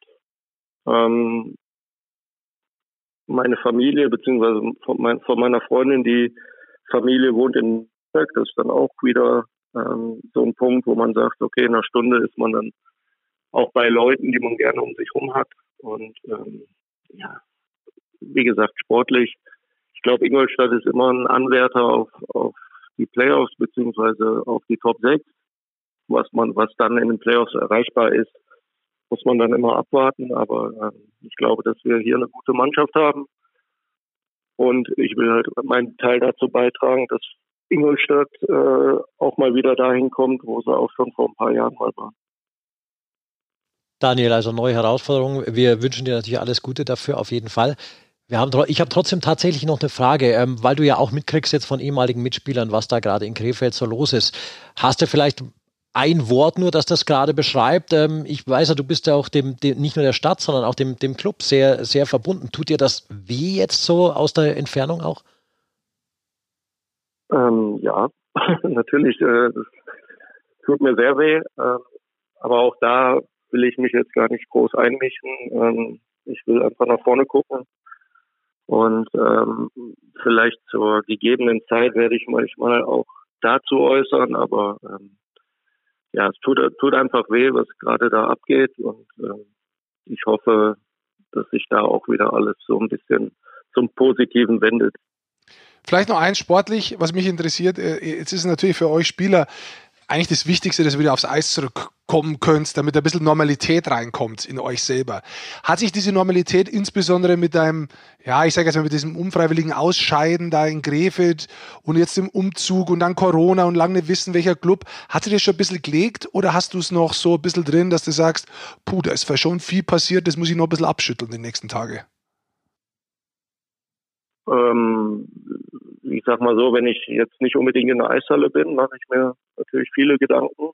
Ähm, meine Familie, beziehungsweise von, mein, von meiner Freundin, die Familie wohnt in Nürnberg. Das ist dann auch wieder ähm, so ein Punkt, wo man sagt, okay, in einer Stunde ist man dann auch bei Leuten, die man gerne um sich herum hat. Und ähm, ja, wie gesagt, sportlich. Ich glaube, Ingolstadt ist immer ein Anwärter auf, auf die Playoffs beziehungsweise auf die Top 6. Was man, was dann in den Playoffs erreichbar ist, muss man dann immer abwarten. Aber ähm, ich glaube, dass wir hier eine gute Mannschaft haben. Und ich will halt meinen Teil dazu beitragen, dass Ingolstadt äh, auch mal wieder dahin kommt, wo sie auch schon vor ein paar Jahren mal waren. Daniel, also neue Herausforderungen. Wir wünschen dir natürlich alles Gute dafür, auf jeden Fall. Wir haben, ich habe trotzdem tatsächlich noch eine Frage, ähm, weil du ja auch mitkriegst jetzt von ehemaligen Mitspielern, was da gerade in Krefeld so los ist. Hast du vielleicht ein Wort nur, das das gerade beschreibt? Ähm, ich weiß ja, du bist ja auch dem, dem, nicht nur der Stadt, sondern auch dem, dem Club sehr, sehr verbunden. Tut dir das weh jetzt so aus der Entfernung auch? Ähm, ja, natürlich. Äh, tut mir sehr weh. Äh, aber auch da will ich mich jetzt gar nicht groß einmischen. Ähm, ich will einfach nach vorne gucken. Und ähm, vielleicht zur gegebenen Zeit werde ich manchmal auch dazu äußern, aber ähm, ja, es tut, tut einfach weh, was gerade da abgeht. Und ähm, ich hoffe, dass sich da auch wieder alles so ein bisschen zum Positiven wendet. Vielleicht noch eins sportlich, was mich interessiert. Äh, jetzt ist es natürlich für euch Spieler eigentlich das Wichtigste, dass ihr wieder aufs Eis zurückkommen könnt, damit ein bisschen Normalität reinkommt in euch selber. Hat sich diese Normalität insbesondere mit deinem, ja, ich sage jetzt mal mit diesem unfreiwilligen Ausscheiden da in Grefeld und jetzt im Umzug und dann Corona und lange nicht wissen, welcher Club, hat sich das schon ein bisschen gelegt oder hast du es noch so ein bisschen drin, dass du sagst, puh, da ist schon viel passiert, das muss ich noch ein bisschen abschütteln die nächsten Tage? Ähm, ich sag mal so, wenn ich jetzt nicht unbedingt in der Eishalle bin, mache ich mir natürlich viele Gedanken,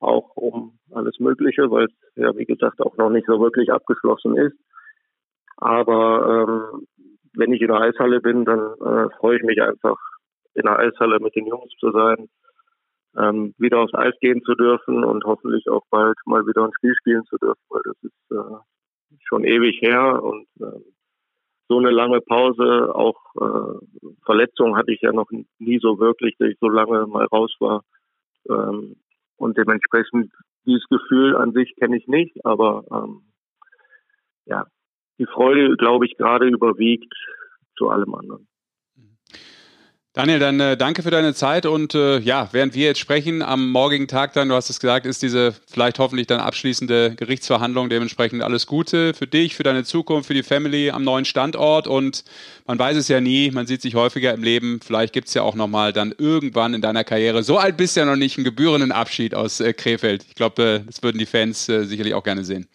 auch um alles Mögliche, weil es ja, wie gesagt, auch noch nicht so wirklich abgeschlossen ist. Aber ähm, wenn ich in der Eishalle bin, dann äh, freue ich mich einfach, in der Eishalle mit den Jungs zu sein, ähm, wieder aufs Eis gehen zu dürfen und hoffentlich auch bald mal wieder ein Spiel spielen zu dürfen, weil das ist äh, schon ewig her und äh, so eine lange Pause, auch äh, Verletzungen hatte ich ja noch nie so wirklich, dass ich so lange mal raus war. Ähm, und dementsprechend dieses Gefühl an sich kenne ich nicht, aber ähm, ja, die Freude, glaube ich, gerade überwiegt zu allem anderen. Daniel, dann äh, danke für deine Zeit und äh, ja, während wir jetzt sprechen, am morgigen Tag dann, du hast es gesagt, ist diese vielleicht hoffentlich dann abschließende Gerichtsverhandlung. Dementsprechend alles Gute für dich, für deine Zukunft, für die Family am neuen Standort und man weiß es ja nie, man sieht sich häufiger im Leben. Vielleicht gibt es ja auch nochmal dann irgendwann in deiner Karriere, so alt bist du ja noch nicht, einen gebührenden Abschied aus äh, Krefeld. Ich glaube, äh, das würden die Fans äh, sicherlich auch gerne sehen.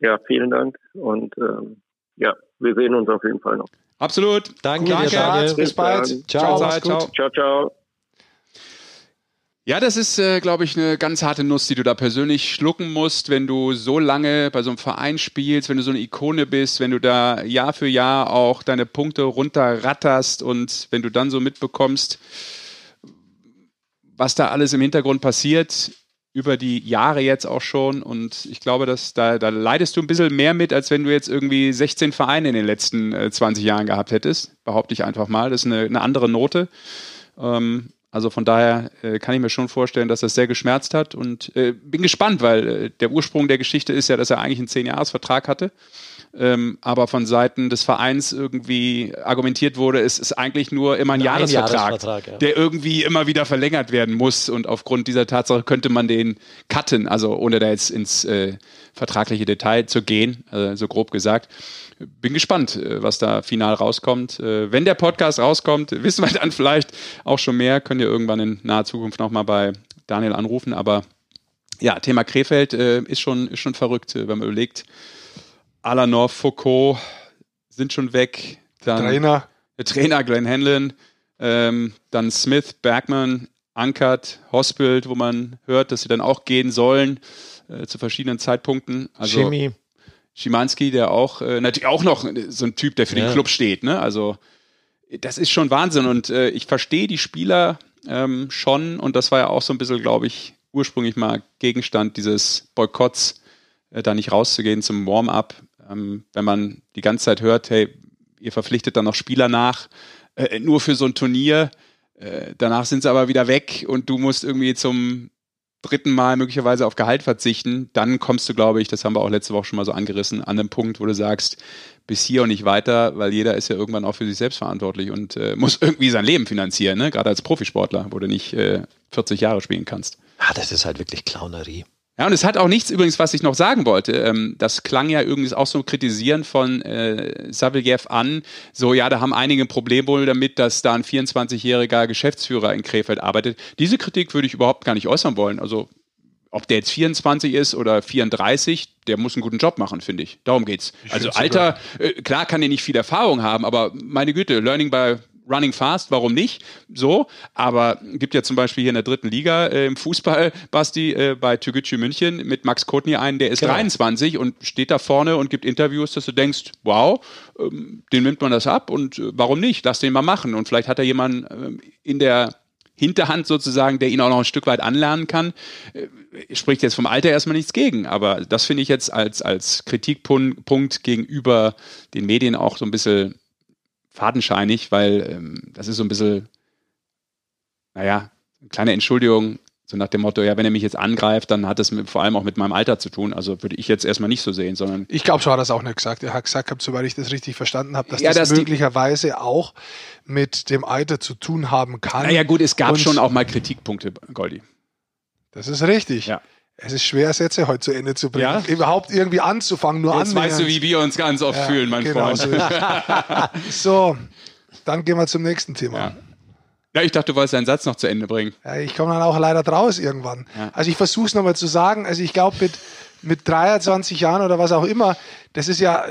Ja, vielen Dank und ähm, ja, wir sehen uns auf jeden Fall noch. Absolut. Danke, Danke. Dir, Bis bald. Ciao. Ciao. Ciao. ciao, ciao. Ja, das ist, äh, glaube ich, eine ganz harte Nuss, die du da persönlich schlucken musst, wenn du so lange bei so einem Verein spielst, wenn du so eine Ikone bist, wenn du da Jahr für Jahr auch deine Punkte runterratterst und wenn du dann so mitbekommst, was da alles im Hintergrund passiert, über die Jahre jetzt auch schon. Und ich glaube, dass da, da leidest du ein bisschen mehr mit, als wenn du jetzt irgendwie 16 Vereine in den letzten äh, 20 Jahren gehabt hättest. Behaupte ich einfach mal. Das ist eine, eine andere Note. Ähm, also von daher äh, kann ich mir schon vorstellen, dass das sehr geschmerzt hat und äh, bin gespannt, weil äh, der Ursprung der Geschichte ist ja, dass er eigentlich einen 10-Jahres-Vertrag hatte ähm, aber von Seiten des Vereins irgendwie argumentiert wurde, es ist eigentlich nur immer ein, ein Jahresvertrag, Jahresvertrag ja. der irgendwie immer wieder verlängert werden muss und aufgrund dieser Tatsache könnte man den cutten, also ohne da jetzt ins äh, vertragliche Detail zu gehen, äh, so grob gesagt. Bin gespannt, äh, was da final rauskommt. Äh, wenn der Podcast rauskommt, wissen wir dann vielleicht auch schon mehr, könnt ihr irgendwann in naher Zukunft nochmal bei Daniel anrufen, aber ja, Thema Krefeld ist, schon, ist schon verrückt, wenn man überlegt, Alanov, Foucault sind schon weg. Dann Trainer. Der Trainer Glenn Hanlon. Ähm, dann Smith, Bergman, Ankert, Hospital, wo man hört, dass sie dann auch gehen sollen äh, zu verschiedenen Zeitpunkten. Also Chemie. Schimanski, der auch äh, natürlich auch noch so ein Typ, der für ja. den Club steht. Ne? Also das ist schon Wahnsinn und äh, ich verstehe die Spieler ähm, schon und das war ja auch so ein bisschen, glaube ich, ursprünglich mal Gegenstand dieses Boykotts, äh, da nicht rauszugehen zum Warm-up Ähm, wenn man die ganze Zeit hört, hey, ihr verpflichtet dann noch Spieler nach, äh, nur für so ein Turnier, äh, danach sind sie aber wieder weg und du musst irgendwie zum dritten Mal möglicherweise auf Gehalt verzichten, dann kommst du, glaube ich, das haben wir auch letzte Woche schon mal so angerissen, an den Punkt, wo du sagst, bis hier und nicht weiter, weil jeder ist ja irgendwann auch für sich selbst verantwortlich und äh, muss irgendwie sein Leben finanzieren, ne? gerade als Profisportler, wo du nicht äh, 40 Jahre spielen kannst. Ah, das ist halt wirklich Clownerie. Ja, und es hat auch nichts übrigens, was ich noch sagen wollte. Ähm, das klang ja irgendwie auch so kritisieren von äh, Saviljev an. So, ja, da haben einige ein Problem wohl damit, dass da ein 24-jähriger Geschäftsführer in Krefeld arbeitet. Diese Kritik würde ich überhaupt gar nicht äußern wollen. Also, ob der jetzt 24 ist oder 34, der muss einen guten Job machen, finde ich. Darum geht's. Ich also Alter, äh, klar kann er nicht viel Erfahrung haben, aber meine Güte, Learning by Running Fast, warum nicht? So, aber gibt ja zum Beispiel hier in der dritten Liga äh, im Fußball, Basti, äh, bei Türgücü München mit Max Kotny einen, der ist genau. 23 und steht da vorne und gibt Interviews, dass du denkst, wow, ähm, den nimmt man das ab und äh, warum nicht? Lass den mal machen. Und vielleicht hat er jemanden ähm, in der Hinterhand sozusagen, der ihn auch noch ein Stück weit anlernen kann. Äh, spricht jetzt vom Alter erstmal nichts gegen, aber das finde ich jetzt als, als Kritikpunkt gegenüber den Medien auch so ein bisschen fadenscheinig, weil ähm, das ist so ein bisschen, naja, eine kleine Entschuldigung, so nach dem Motto, ja, wenn er mich jetzt angreift, dann hat es mit, vor allem auch mit meinem Alter zu tun. Also würde ich jetzt erstmal nicht so sehen, sondern. Ich glaube, so hat er es auch nicht gesagt. Er hat gesagt, soweit ich das richtig verstanden habe, dass ja, das, das möglicherweise auch mit dem Alter zu tun haben kann. Naja, gut, es gab Und schon auch mal Kritikpunkte, Goldi. Das ist richtig. Ja. Es ist schwer, Sätze heute zu Ende zu bringen. Ja? Überhaupt irgendwie anzufangen, nur Jetzt weißt du, wie wir uns ganz oft ja, fühlen, mein genau Freund. So, so, dann gehen wir zum nächsten Thema. Ja. Ja, ich dachte, du wolltest deinen Satz noch zu Ende bringen. Ja, ich komme dann auch leider draus irgendwann. Also ich versuche es nochmal zu sagen. Also ich glaube, mit, mit 23 Jahren oder was auch immer, das ist ja,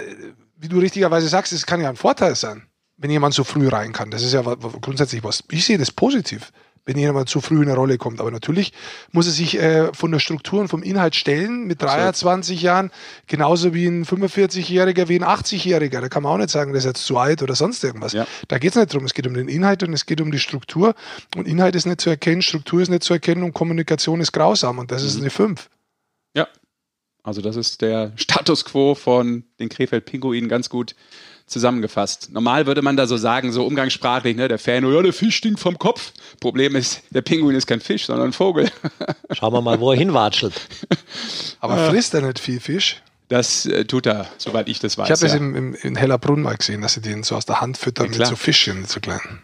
wie du richtigerweise sagst, das kann ja ein Vorteil sein, wenn jemand so früh rein kann. Das ist ja grundsätzlich was. Ich sehe das positiv wenn jemand zu früh in eine Rolle kommt. Aber natürlich muss er sich äh, von der Struktur und vom Inhalt stellen mit 23 Jahren, genauso wie ein 45-Jähriger, wie ein 80-Jähriger. Da kann man auch nicht sagen, der ist jetzt zu alt oder sonst irgendwas. Ja. Da geht es nicht drum. Es geht um den Inhalt und es geht um die Struktur. Und Inhalt ist nicht zu erkennen, Struktur ist nicht zu erkennen und Kommunikation ist grausam. Und das mhm. ist eine 5. Ja. Also das ist der Status quo von den Krefeld-Pinguinen ganz gut zusammengefasst. Normal würde man da so sagen, so umgangssprachlich, ne, der Fan, oh ja, der Fisch stinkt vom Kopf. Problem ist, der Pinguin ist kein Fisch, sondern ein Vogel. Schauen wir mal, wo er hinwatschelt. Aber frisst er nicht viel Fisch? Das äh, tut er, soweit ich das weiß. Ich habe es ja. im, im, in Hellerbrunn mal gesehen, dass sie den so aus der Hand füttern ja, mit so Fischchen, so kleinen.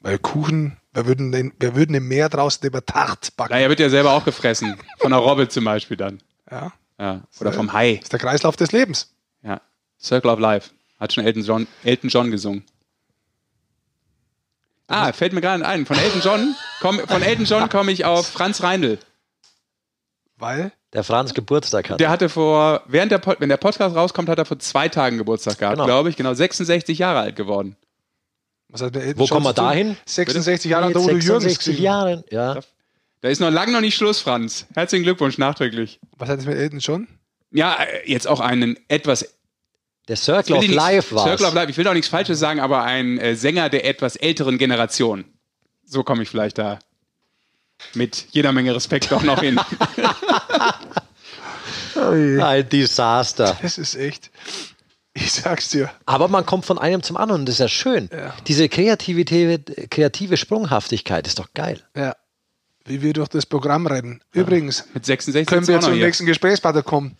Weil Kuchen, wer würden, den, wer würden im Meer draußen über Tart backen? Na, er wird ja selber auch gefressen. Von einer Robbe zum Beispiel dann. Ja. ja. Oder vom Hai. Das ist der Kreislauf des Lebens. Circle of Life. Hat schon Elton John, Elton John gesungen. Ah, fällt mir gerade ein. Von Elton John, komm, von Elton John komme ich auf Franz Reindl. Weil? Der Franz Geburtstag hat. Der hatte vor, während der, wenn der Podcast rauskommt, hat er vor zwei Tagen Geburtstag gehabt, genau. glaube ich. Genau, 66 Jahre alt geworden. Was hat der Elton Wo kommen wir da hin? 66 Jahre alt, Udo Jürgens 66 Jahre, ja. Da ist noch lange noch nicht Schluss, Franz. Herzlichen Glückwunsch, nachträglich. Was hat es mit Elton John? Ja, jetzt auch einen etwas der Circle of Life war. Circle of Life, ich will auch nichts Falsches sagen, aber ein äh, Sänger der etwas älteren Generation. So komme ich vielleicht da mit jeder Menge Respekt auch noch hin. ein Desaster. Das ist echt. Ich sag's dir. Aber man kommt von einem zum anderen und das ist ja schön. Ja. Diese Kreativität, kreative Sprunghaftigkeit ist doch geil. Ja. Wie wir durch das Programm rennen. Übrigens, mit 66 können wir zum nächsten Gesprächspartner kommen.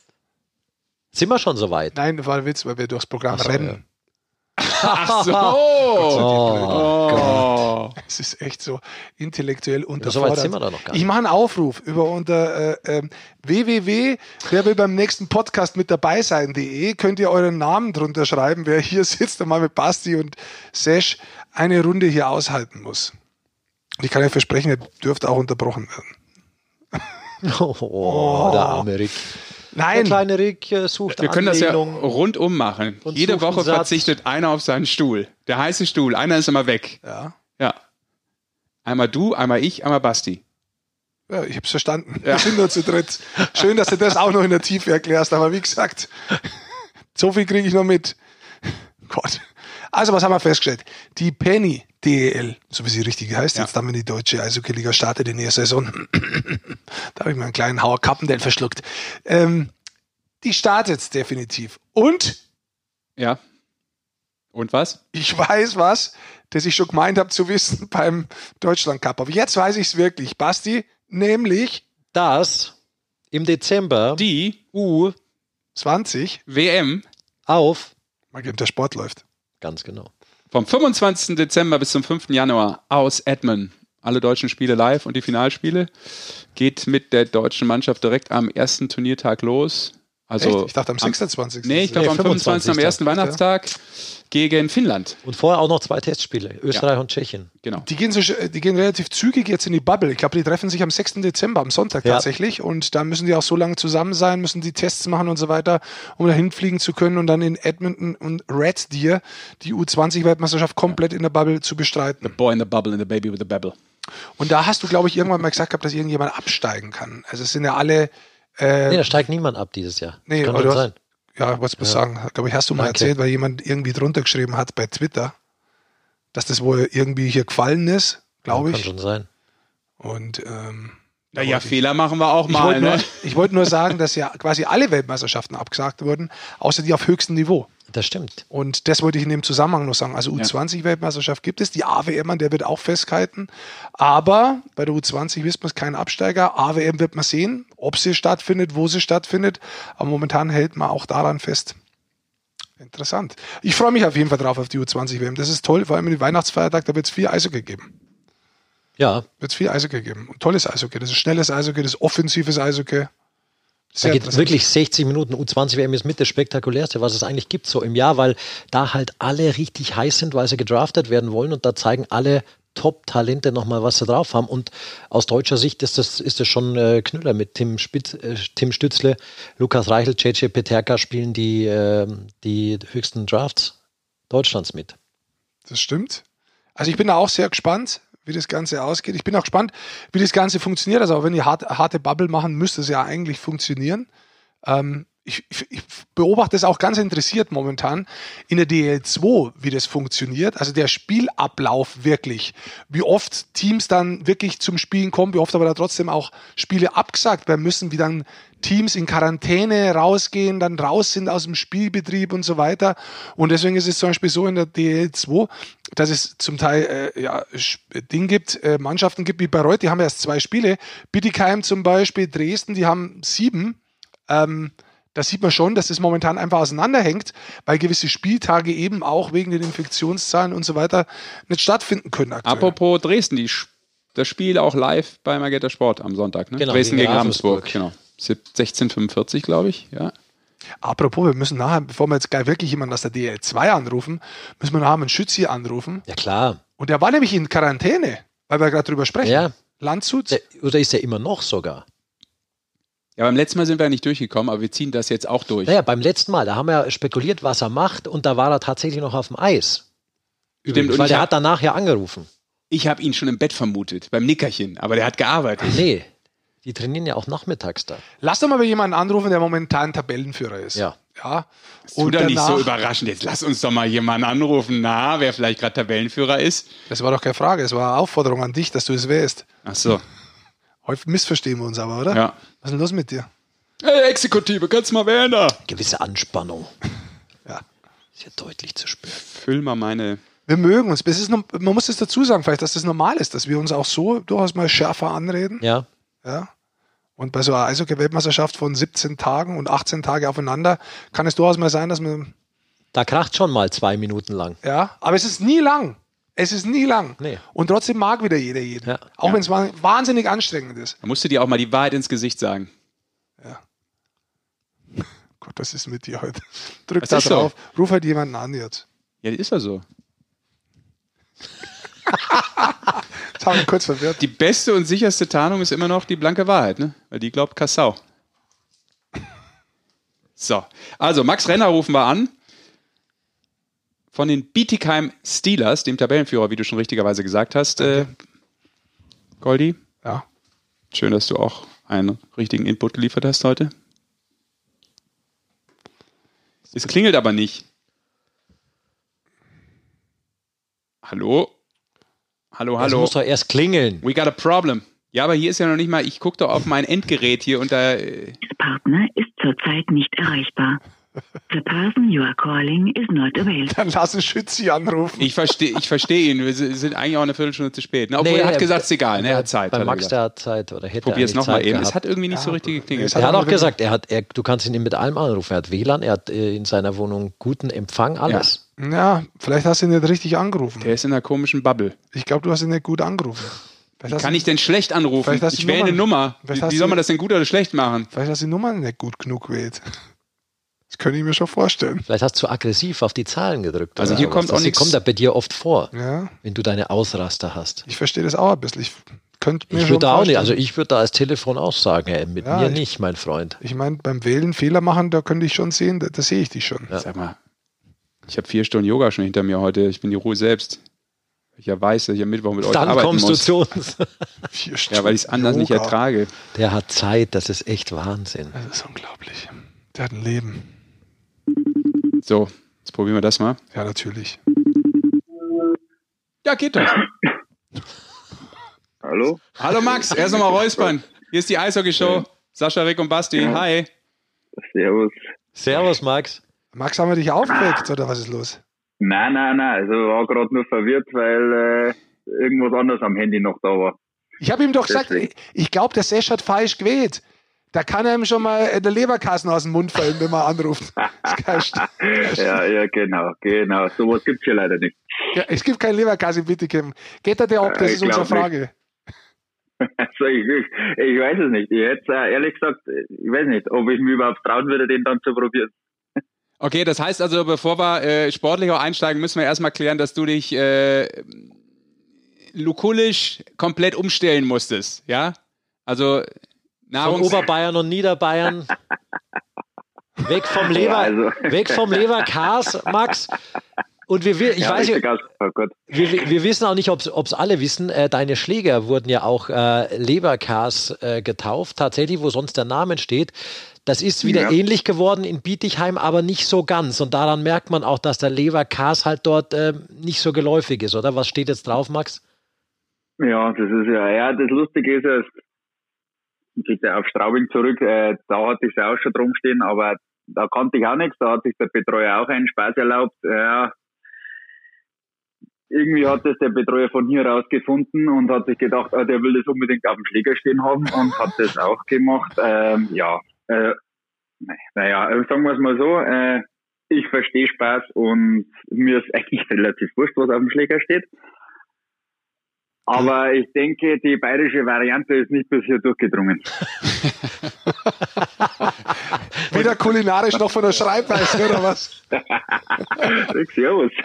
Sind wir schon soweit? Nein, ein Witz, weil wir durchs Programm so, rennen. Ja. Ach so. oh, oh. Es ist echt so intellektuell unterfordert. So sind wir da noch gar nicht. Ich mache einen Aufruf über unter äh, äh, www, wer will beim nächsten Podcast mit dabei sein.de, könnt ihr euren Namen drunter schreiben, wer hier sitzt und mal mit Basti und Sesh eine Runde hier aushalten muss. Und ich kann ja versprechen, ihr dürft auch unterbrochen werden. Oh, oh, der arme Rick. Nein. Der kleine Rick äh, sucht Wir können Anlehnung das ja rundum machen. Jede Woche verzichtet einer auf seinen Stuhl. Der heiße Stuhl. Einer ist immer weg. Ja. Ja. Einmal du, einmal ich, einmal Basti. Ja, ich hab's verstanden. Ja. Wir sind nur zu dritt. Schön, dass du das auch noch in der Tiefe erklärst, aber wie gesagt, so viel kriege ich noch mit. Gott. Also, was haben wir festgestellt? Die Penny DEL, so wie sie richtig heißt, ja. jetzt dann, wenn die deutsche Eishockey-Liga startet in der Saison. da habe ich mal einen kleinen Hauer Kappendell verschluckt. Ähm, die startet definitiv. Und Ja. Und was? ich weiß was, das ich schon gemeint habe zu wissen beim Deutschland Cup. Aber jetzt weiß ich es wirklich, Basti, nämlich Das im Dezember Die U 20, WM auf, mal geben, der Sport läuft. Ganz genau. vom 25. Dezember bis zum 5. Januar aus Edmund. Alle deutschen Spiele live und die Finalspiele. Geht mit der deutschen Mannschaft direkt am ersten Turniertag los. Also Echt? Ich dachte am 26. Nee, ich glaube Nee, am 25. am 25. ersten Weihnachtstag gegen Finnland. Und vorher auch noch zwei Testspiele, Österreich und Tschechien. Genau. Die gehen, so, die gehen relativ zügig jetzt in die Bubble. Ich glaube, die treffen sich am 6. Dezember, am Sonntag Ja. tatsächlich. Und da müssen die auch so lange zusammen sein, müssen die Tests machen und so weiter, um dahin fliegen zu können und dann in Edmonton und Red Deer die U20-Weltmeisterschaft komplett in der Bubble zu bestreiten. Boy in the bubble and the baby with the babble. Und da hast du, glaube ich, irgendwann mal gesagt gehabt, dass irgendjemand absteigen kann. Also es sind ja alle, äh, Nee, da steigt niemand ab dieses Jahr. Nee, das kann aber schon du hast- sein. ja, was muss ich sagen, glaube ich, hast du mal Danke. erzählt, weil jemand irgendwie drunter geschrieben hat bei Twitter, dass das wohl irgendwie hier gefallen ist, glaube Kann ich. schon sein. Und ähm, Naja, Fehler machen wir auch Ich mal. wollte nur, Ne? ich wollte nur sagen, dass ja quasi alle Weltmeisterschaften abgesagt wurden, außer die auf höchstem Niveau. Das stimmt. Und das wollte ich in dem Zusammenhang noch sagen. Also U20-Weltmeisterschaft gibt es, die AWM, an der wird auch festgehalten. Aber bei der U20 wisst man es kein Absteiger. AWM wird man sehen, ob sie stattfindet, wo sie stattfindet. Aber momentan hält man auch daran fest. Interessant. Ich freue mich auf jeden Fall drauf auf die U20-WM. Das ist toll, vor allem in den Weihnachtsfeiertag, da wird es viel Eishockey geben. Ja, Wird es viel Eishockey geben. Und tolles Eishockey. Das ist schnelles Eishockey, das ist offensives Eishockey. da Sehr geht interessant. wirklich 60 Minuten U20 WM ist mit das spektakulärste, was es eigentlich gibt so im Jahr, weil da halt alle richtig heiß sind, weil sie gedraftet werden wollen und da zeigen alle Top-Talente nochmal, was sie drauf haben. Und aus deutscher Sicht ist das, ist das schon äh, Knüller mit Tim, Spitz, äh, Tim Stützle, Lukas Reichel, JJ Peterka spielen die, äh, die höchsten Drafts Deutschlands mit. Das stimmt. Also ich bin da auch sehr gespannt, wie das Ganze ausgeht. Ich bin auch gespannt, wie das Ganze funktioniert. Also auch wenn die hart, harte Bubble machen, müsste es ja eigentlich funktionieren. Ähm, ich, ich, beobachte es auch ganz interessiert momentan in der DL2, wie das funktioniert. Also der Spielablauf wirklich. Wie oft Teams dann wirklich zum Spielen kommen, wie oft aber da trotzdem auch Spiele abgesagt werden müssen, wie dann Teams in Quarantäne rausgehen, dann raus sind aus dem Spielbetrieb und so weiter. Und deswegen ist es zum Beispiel so in der DL2, dass es zum Teil äh, ja, Ding gibt, äh, Mannschaften gibt wie Bayreuth, die haben erst zwei Spiele. Bietigheim zum Beispiel, Dresden, die haben sieben. Ähm, da sieht man schon, dass das momentan einfach auseinanderhängt, weil gewisse Spieltage eben auch wegen den Infektionszahlen und so weiter nicht stattfinden können. Aktuell. Apropos Dresden, die, das Spiel auch live bei Magenta Sport am Sonntag. Ne? Genau, Dresden gegen Ravensburg. Genau. Sieb- 1645, glaube ich. Ja. Apropos, wir müssen nachher, bevor wir jetzt gleich wirklich jemanden aus der DL2 anrufen, müssen wir nachher einen Schützi anrufen. Ja klar. Und der war nämlich in Quarantäne, weil wir gerade drüber sprechen. Ja. Landshut. Der, oder ist er immer noch sogar? Ja, beim letzten Mal sind wir nicht durchgekommen, aber wir ziehen das jetzt auch durch. Naja, beim letzten Mal, da haben wir spekuliert, was er macht und da war er tatsächlich noch auf dem Eis. Stimmt, und weil der hab- hat danach ja angerufen. Ich habe ihn schon im Bett vermutet, beim Nickerchen, aber der hat gearbeitet. Nee, die trainieren ja auch nachmittags da. Lass doch mal jemanden anrufen, der momentan Tabellenführer ist. Ja. Ja. Tu doch nicht so überraschend. Jetzt lass uns doch mal jemanden anrufen, na, wer vielleicht gerade Tabellenführer ist. Das war doch keine Frage, es war eine Aufforderung an dich, dass du es wärst. Ach so. Häufig missverstehen wir uns aber, oder? Ja. Was ist denn los mit dir? Hey, Exekutive, kannst du mal werden da? Gewisse Anspannung. Ja. Ist ja deutlich zu spüren. Füll mal meine. Wir mögen uns. Ist, man muss es dazu sagen, vielleicht, dass das normal ist, dass wir uns auch so durchaus mal schärfer anreden. Ja. Ja. Und bei so einer Eishockey-Weltmeisterschaft von 17 Tagen und 18 Tage aufeinander kann es durchaus mal sein, dass man, Da kracht schon mal zwei Minuten lang. ja, aber es ist nie lang. Es ist nie lang. Nee. Und trotzdem mag wieder jeder jeden. Ja. Auch wenn es wa- wahnsinnig anstrengend ist. Da musst du dir auch mal die Wahrheit ins Gesicht sagen. Gott, was ist mit dir heute? Drück Das da ist so. drauf. Ruf halt jemanden an jetzt. Ja, das ist ja so. Jetzt haben wir kurz verwirrt. Die beste und sicherste Tarnung ist immer noch die blanke Wahrheit, ne? Weil die glaubt Kassau. So, also Max Renner rufen wir an. Von den Bietigheim Steelers, dem Tabellenführer, wie du schon richtigerweise gesagt hast. Äh, Goldi, Ja. schön, dass du auch einen richtigen Input geliefert hast heute. Es klingelt aber nicht. Hallo? Hallo, Das hallo. muss doch erst klingeln. We got a problem. Ja, aber hier ist ja noch nicht mal, ich gucke doch auf mein Endgerät hier und da. Äh Partner ist zurzeit nicht erreichbar. The person you are calling is not available. Dann lassen Schützi anrufen. Ich verstehe ich versteh ihn. Wir sind eigentlich auch eine Viertelstunde zu spät. Ne? Obwohl nee, er hat gesagt, es ist egal. Ne? Er hat Zeit. Bei Max, der hat Zeit oder hätte Probier es nochmal eben. Es hat irgendwie nicht ja, so richtig geklingelt. Er hat auch gesagt, er hat, er, du kannst ihn mit allem anrufen. Er hat WLAN, er hat äh, in seiner Wohnung guten Empfang, alles. Ja. ja, vielleicht hast du ihn nicht richtig angerufen. Der ist in einer komischen Bubble. Ich glaube, du hast ihn nicht gut angerufen. Wie kann ich denn schlecht anrufen? Ich wähle eine Nummer. Wie, wie soll man das denn gut oder schlecht machen? Vielleicht hast du die Nummer nicht gut genug gewählt. Das könnte ich mir schon vorstellen. Vielleicht hast du aggressiv auf die Zahlen gedrückt. Also hier kommt auch nichts. kommt da bei dir oft vor, ja. wenn du deine Ausraster hast. Ich verstehe das auch ein bisschen. Ich könnte mir ich würde auch nicht, also ich würde da als Telefon auch sagen, ey, mit ja, mir ich, nicht, mein Freund. Ich meine, beim Wählen Fehler machen, da könnte ich schon sehen, da, da sehe ich dich schon. Ja. Sag mal, ich habe vier Stunden Yoga schon hinter mir heute. Ich bin die Ruhe selbst. Ich ja weiß, dass ich am Mittwoch mit euch Dann arbeiten kommst muss. du zu uns. ja, weil ich es anders Yoga. nicht ertrage. Der hat Zeit, das ist echt Wahnsinn. Das ist unglaublich. Der hat ein Leben. So, jetzt probieren wir das mal. Ja, natürlich. Ja, geht doch. Hallo? Hallo Max, erst nochmal räuspern. Hier ist die Eishockey-Show. Sascha, Rick und Basti. Ja. Hi. Servus. Servus, Max. Max, haben wir dich aufgeweckt oder was ist los? Nein, nein, nein. Also war gerade nur verwirrt, weil äh, irgendwas anderes am Handy noch da war. Ich habe ihm doch Deswegen. gesagt, ich glaube, der Sesh hat falsch gewählt. Da kann er ihm schon mal der Leberkassen aus dem Mund fallen, wenn man anruft. ja, ja, genau, genau. Sowas gibt es hier leider nicht. Ja, es gibt kein Leberkasse, bitte, Kim. Geht er dir ab? Das ist unsere Frage. Also ich, ich, ich, weiß es nicht. Ich hätte äh, ehrlich gesagt, ich weiß nicht, ob ich mir überhaupt trauen würde, den dann zu probieren. Okay, das heißt also, bevor wir äh, sportlich auch einsteigen, müssen wir erstmal klären, dass du dich äh, lukulisch komplett umstellen musstest, ja? Also Nahrungs Von Oberbayern und Niederbayern. weg vom Leber, ja, also. weg vom Leberkas, Max. Und wir, ich ja, weiß nicht, oh wir, wir, wissen auch nicht, ob es alle wissen, äh, deine Schläger wurden ja auch äh, Leberkas äh, getauft, tatsächlich, wo sonst der Name steht. Das ist wieder ja. ähnlich geworden in Bietigheim, aber nicht so ganz. Und daran merkt man auch, dass der Leberkas halt dort äh, nicht so geläufig ist, oder? Was steht jetzt drauf, Max? Ja, das ist ja, ja, das Lustige ist ja, geht ja auf Straubing zurück, äh, da hatte ich es auch schon drum stehen, aber da kannte ich auch nichts, da hat sich der Betreuer auch einen Spaß erlaubt. Ja, irgendwie hat das der Betreuer von hier raus gefunden und hat sich gedacht, ah, der will das unbedingt auf dem Schläger stehen haben und hat das auch gemacht. Ähm, ja, äh, naja, sagen wir es mal so, äh, ich verstehe Spaß und mir ist eigentlich relativ wurscht, was auf dem Schläger steht. Aber ich denke, die bayerische Variante ist nicht bisher durchgedrungen. Weder kulinarisch noch von der Schreibweise, oder was? Servus.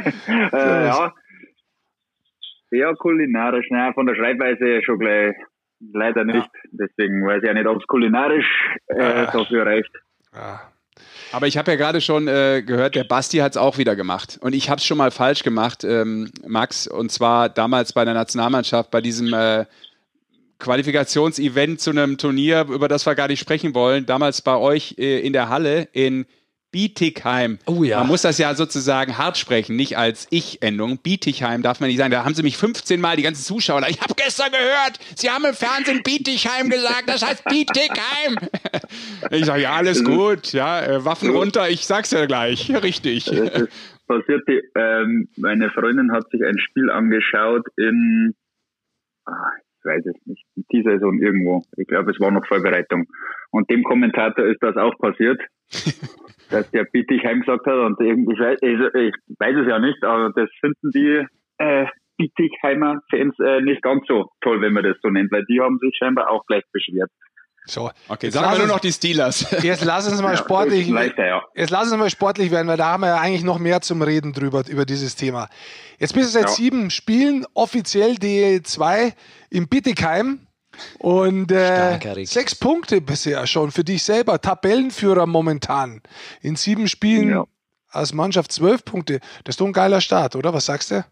Äh, ja. ja, kulinarisch, nein, von der Schreibweise schon gleich leider nicht. Ja. Deswegen weiß ich ja nicht, ob es kulinarisch äh, ah. dafür reicht. Ja. Aber ich habe ja gerade schon äh, gehört, der Basti hat es auch wieder gemacht. Und ich habe es schon mal falsch gemacht, ähm, Max. Und zwar damals bei der Nationalmannschaft, bei diesem äh, Qualifikationsevent zu einem Turnier, über das wir gar nicht sprechen wollen. Damals bei euch äh, in der Halle in Bietigheim. Oh ja. Man muss das ja sozusagen hart sprechen, nicht als Ich-Endung. Bietigheim darf man nicht sagen. Da haben sie mich 15 Mal die ganzen Zuschauer. Ich habe gestern gehört, sie haben im Fernsehen Bietigheim gesagt. Das heißt Bietigheim. Ich sage, ja, alles gut. Ja, äh, Waffen runter. Ich sag's ja gleich. Richtig. Das passiert, ähm, meine Freundin hat sich ein Spiel angeschaut in, ah, ich weiß es nicht, in dieser Saison irgendwo. Ich glaube, es war noch Vorbereitung. Und dem Kommentator ist das auch passiert. dass der Bietigheim gesagt hat und irgendwie, ich weiß, ich weiß es ja nicht, aber das finden die äh, Bietigheimer Fans äh, nicht ganz so toll, wenn man das so nennt, weil die haben sich scheinbar auch gleich beschwert. So, okay, sagen wir nur noch die Steelers. Jetzt lass uns mal sportlich, ja, leichter, ja. jetzt lass uns mal sportlich werden, weil da haben wir ja eigentlich noch mehr zum Reden drüber, über dieses Thema. Jetzt bist du seit ja. sieben Spielen offiziell DE2 im Bittigheim. Und äh, sechs Punkte bisher schon für dich selber. Tabellenführer momentan. In sieben Spielen ja. als Mannschaft zwölf Punkte. Das ist doch ein geiler Start, oder? Was sagst du?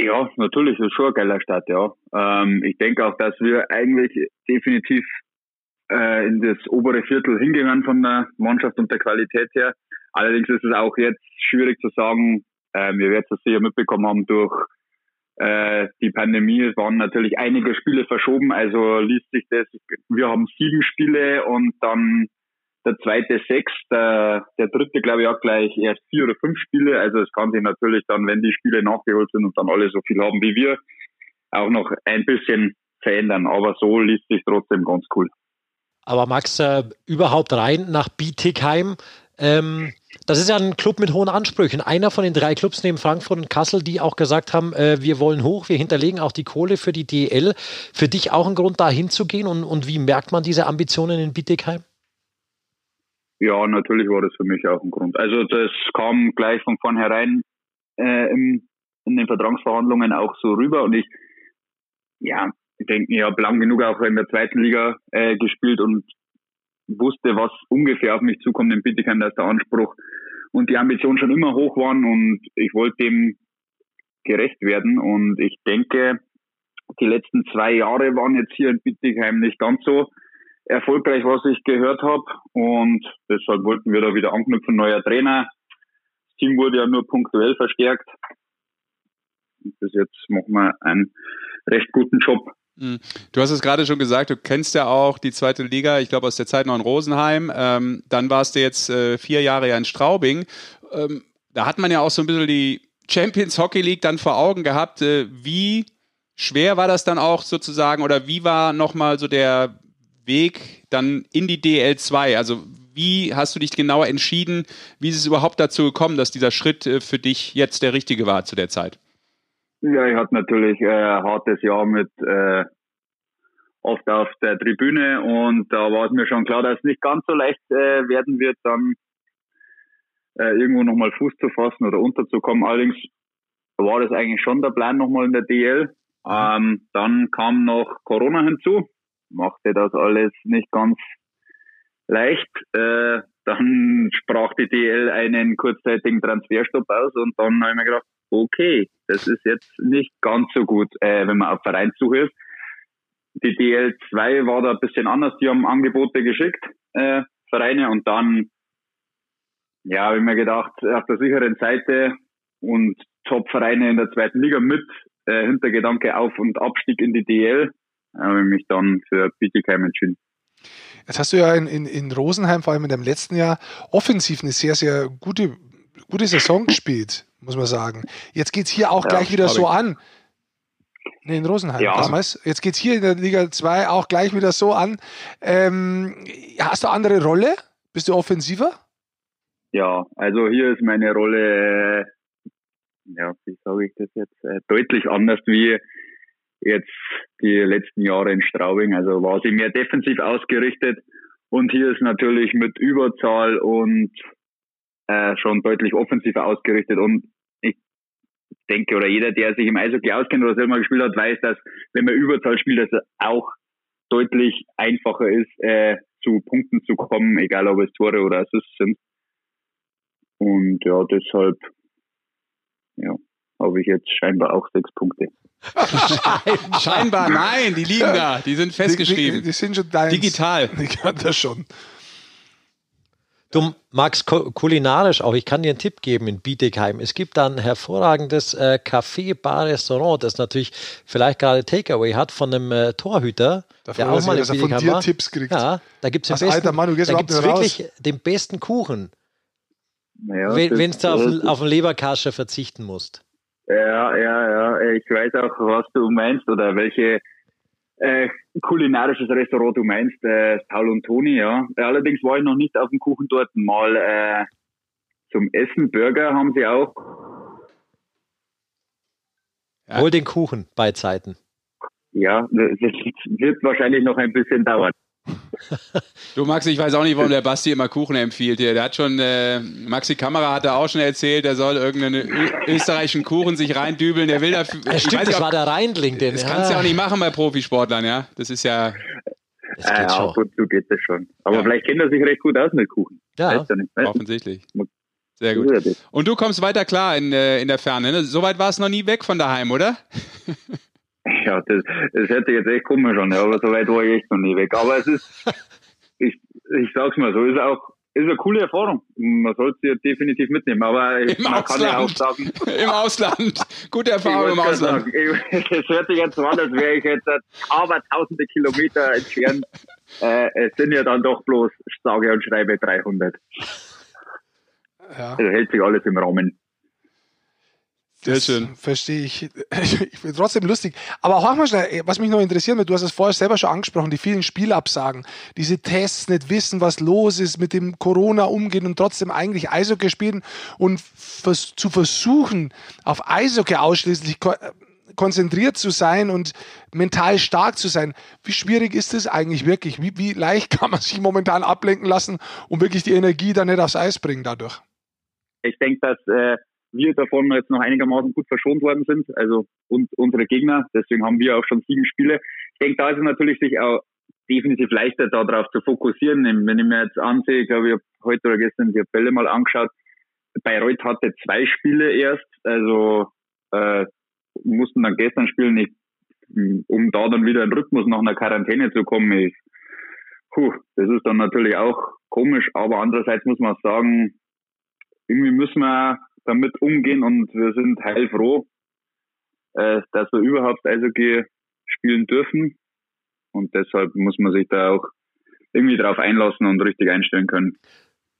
Ja, natürlich ist schon ein geiler Start, ja. Ähm, ich denke auch, dass wir eigentlich definitiv äh, in das obere Viertel hingehören von der Mannschaft und der Qualität her. Allerdings ist es auch jetzt schwierig zu sagen, äh, wir werden es sicher mitbekommen haben durch äh, die Pandemie, es waren natürlich einige Spiele verschoben, also liest sich das, wir haben sieben Spiele und dann der zweite sechs, der, der dritte glaube ich auch gleich erst vier oder fünf Spiele, also es kann sich natürlich dann, wenn die Spiele nachgeholt sind und dann alle so viel haben wie wir, auch noch ein bisschen verändern, aber so liest sich trotzdem ganz cool. Aber Max, äh, überhaupt rein nach Bietigheim, ähm, das ist ja ein Club mit hohen Ansprüchen. Einer von den drei Clubs neben Frankfurt und Kassel, die auch gesagt haben, äh, wir wollen hoch, wir hinterlegen auch die Kohle für die DL. Für dich auch ein Grund, da hinzugehen? Und, und wie merkt man diese Ambitionen in Bietigheim? Ja, natürlich war das für mich auch ein Grund. Also das kam gleich von vornherein äh, in, in den Vertragsverhandlungen auch so rüber und ich, ja, ich denke, ich habe lang genug auch in der zweiten Liga äh, gespielt und wusste, was ungefähr auf mich zukommt in Bittigheim, dass der Anspruch und die Ambition schon immer hoch waren und ich wollte dem gerecht werden und ich denke, die letzten zwei Jahre waren jetzt hier in Bittigheim nicht ganz so erfolgreich, was ich gehört habe und deshalb wollten wir da wieder anknüpfen, neuer Trainer. Das Team wurde ja nur punktuell verstärkt. Und bis jetzt machen wir einen recht guten Job. Mhm. Du hast es gerade schon gesagt, du kennst ja auch die zweite Liga, ich glaube aus der Zeit noch in Rosenheim. Ähm, dann warst du jetzt äh, vier Jahre ja in Straubing. Ähm, da hat man ja auch so ein bisschen die Champions Hockey League dann vor Augen gehabt. Äh, wie schwer war das dann auch sozusagen oder wie war nochmal so der Weg dann in die DL2? Also wie hast du dich genauer entschieden? Wie ist es überhaupt dazu gekommen, dass dieser Schritt äh, für dich jetzt der richtige war zu der Zeit? Ja, ich hatte natürlich äh, ein hartes Jahr mit äh, oft auf der Tribüne und da war es mir schon klar, dass es nicht ganz so leicht äh, werden wird, dann äh, irgendwo nochmal Fuß zu fassen oder unterzukommen. Allerdings war das eigentlich schon der Plan nochmal in der DL. Ähm, dann kam noch Corona hinzu, machte das alles nicht ganz leicht. Äh, dann sprach die DL einen kurzzeitigen Transferstopp aus und dann habe ich mir gedacht, okay, das ist jetzt nicht ganz so gut, äh, wenn man auf Vereinssuche ist. Die DL2 war da ein bisschen anders, die haben Angebote geschickt, äh, Vereine, und dann, ja, habe ich mir gedacht, auf der sicheren Seite und Top-Vereine in der zweiten Liga mit äh, Hintergedanke Auf- und Abstieg in die DL, habe ich mich dann für Bietigheim entschieden. Jetzt hast du ja in, in, in Rosenheim, vor allem in dem letzten Jahr, offensiv eine sehr, sehr gute, gute Saison gespielt muss man sagen. Jetzt geht es hier auch ja, gleich wieder so an. Nee, in Rosenheim ja. damals. Jetzt geht es hier in der Liga 2 auch gleich wieder so an. Ähm, hast du andere Rolle? Bist du offensiver? Ja, also hier ist meine Rolle, äh, ja, wie sage ich das jetzt, äh, deutlich anders wie jetzt die letzten Jahre in Straubing. Also war sie mehr defensiv ausgerichtet und hier ist natürlich mit Überzahl und äh, schon deutlich offensiver ausgerichtet. Und ich denke, oder jeder, der sich im Eishockey auskennt oder selber gespielt hat, weiß, dass wenn man Überzahl spielt, dass es auch deutlich einfacher ist, äh, zu Punkten zu kommen, egal ob es Tore oder Assists sind. Und ja, deshalb ja, habe ich jetzt scheinbar auch sechs Punkte. scheinbar, nein, die liegen da, die sind festgeschrieben. Die, die, die sind schon deins. Digital. Ich kann das schon. Du magst kulinarisch auch, ich kann dir einen Tipp geben in Bietigheim. Es gibt da ein hervorragendes äh, Café, Bar, Restaurant, das natürlich vielleicht gerade Takeaway hat von einem äh, Torhüter, Dafür, der auch mal in dass Bietigheim von dir war. Tipps kriegt. Ja, da gibt es wirklich den besten Kuchen. Naja, wenn du auf, auf den Leberkascher verzichten musst. Ja, ja, ja. Ich weiß auch, was du meinst oder welche äh, kulinarisches Restaurant du meinst, äh, Paul und Toni, ja. Allerdings war ich noch nicht auf dem Kuchen dort. Mal äh, zum Essen, Burger haben sie auch. Ja. Hol den Kuchen bei Zeiten. Ja, das wird wahrscheinlich noch ein bisschen dauern. Du Max, ich weiß auch nicht, warum der Basti immer Kuchen empfiehlt hier. Der hat schon, äh, Maxi Kamera hat da auch schon erzählt, der soll irgendeinen österreichischen Kuchen sich reindübeln. Der will dafür. Ja, stimmt, das auch, war der Reindling. Den, das ja. kannst du ja auch nicht machen bei Profisportlern, ja. Das ist ja. Das geht äh, schon. Ab und zu geht das schon. Aber ja. vielleicht kennt er sich recht gut aus mit Kuchen. Ja, nicht, offensichtlich. Sehr gut. Und du kommst weiter klar in, äh, in der Ferne. Ne? Soweit war es noch nie weg von daheim, oder? Ja, das, das hätte jetzt echt komisch an, ja, aber so weit war ich echt noch nie weg. Aber es ist, ich, ich sag's mal so, ist auch ist eine coole Erfahrung. Man sollte sie definitiv mitnehmen. Aber Im man kann ja auch Ausland. sagen, Im Ausland. Gute Erfahrung im Ausland. es hört sich jetzt so an, als wäre ich jetzt äh, aber tausende Kilometer entfernt. Äh, es sind ja dann doch bloß sage und schreibe 300. Ja. Also hält sich alles im Rahmen. Sehr Das schön. Verstehe ich. Ich finde trotzdem lustig. Aber auch mal schnell, was mich noch interessiert, du hast es vorher selber schon angesprochen, die vielen Spielabsagen, diese Tests, nicht wissen, was los ist, mit dem Corona umgehen und trotzdem eigentlich Eishockey spielen und vers zu versuchen, auf Eishockey ausschließlich ko konzentriert zu sein und mental stark zu sein. Wie schwierig ist das eigentlich wirklich? Wie, wie leicht kann man sich momentan ablenken lassen und wirklich die Energie dann nicht aufs Eis bringen dadurch? Ich denke, dass äh, wir davon jetzt noch einigermaßen gut verschont worden sind, also und unsere Gegner. Deswegen haben wir auch schon sieben Spiele. Ich denke, da ist es natürlich sich auch definitiv leichter, darauf zu fokussieren. Wenn ich mir jetzt ansehe, ich glaube, ich habe heute oder gestern die Tabelle mal angeschaut. Bayreuth hatte zwei Spiele erst, also äh, mussten dann gestern spielen, ich, um da dann wieder in Rhythmus nach einer Quarantäne zu kommen. Ich, puh, das ist dann natürlich auch komisch, aber andererseits muss man sagen, irgendwie müssen wir damit umgehen und wir sind heilfroh, äh, dass wir überhaupt Eishockey spielen dürfen. Und deshalb muss man sich da auch irgendwie drauf einlassen und richtig einstellen können.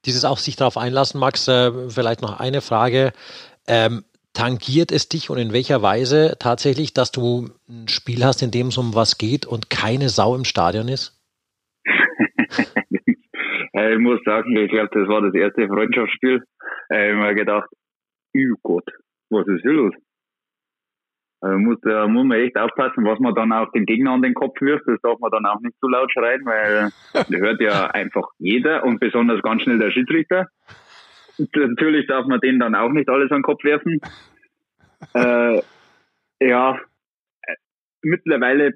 Dieses auch sich darauf einlassen, Max, äh, vielleicht noch eine Frage. Ähm, tangiert es dich und in welcher Weise tatsächlich, dass du ein Spiel hast, in dem es um was geht und keine Sau im Stadion ist? Äh, ich muss sagen, ich glaube, das war das erste Freundschaftsspiel. Ich habe mir gedacht, oh Gott, was ist hier los? Also muss, da muss man echt aufpassen, was man dann auch den Gegner an den Kopf wirft. Das darf man dann auch nicht zu laut schreien, weil das hört ja einfach jeder und besonders ganz schnell der Schiedsrichter. Natürlich darf man denen dann auch nicht alles an den Kopf werfen. Äh, ja, mittlerweile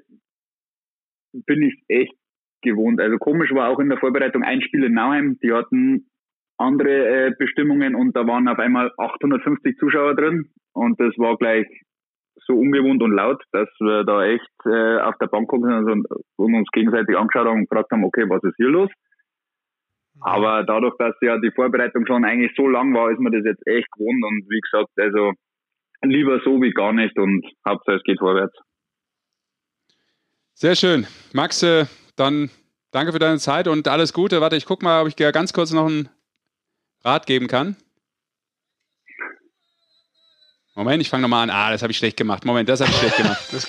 bin ich echt gewohnt. Also komisch war auch in der Vorbereitung ein Spiel in Nauheim. Die hatten andere äh, Bestimmungen und da waren auf einmal 850 Zuschauer drin und das war gleich so ungewohnt und laut, dass wir da echt äh, auf der Bank sind und, und uns gegenseitig angeschaut haben und gefragt haben, okay, was ist hier los? Aber dadurch, dass ja die Vorbereitung schon eigentlich so lang war, ist mir das jetzt echt gewohnt und wie gesagt, also lieber so wie gar nicht und Hauptsache es geht vorwärts. Sehr schön. Max, äh, dann danke für deine Zeit und alles Gute. Warte, ich guck mal, ob ich ganz kurz noch einen Rat geben kann. Moment, ich fange nochmal an. Ah, das habe ich schlecht gemacht. Moment, das habe ich schlecht gemacht.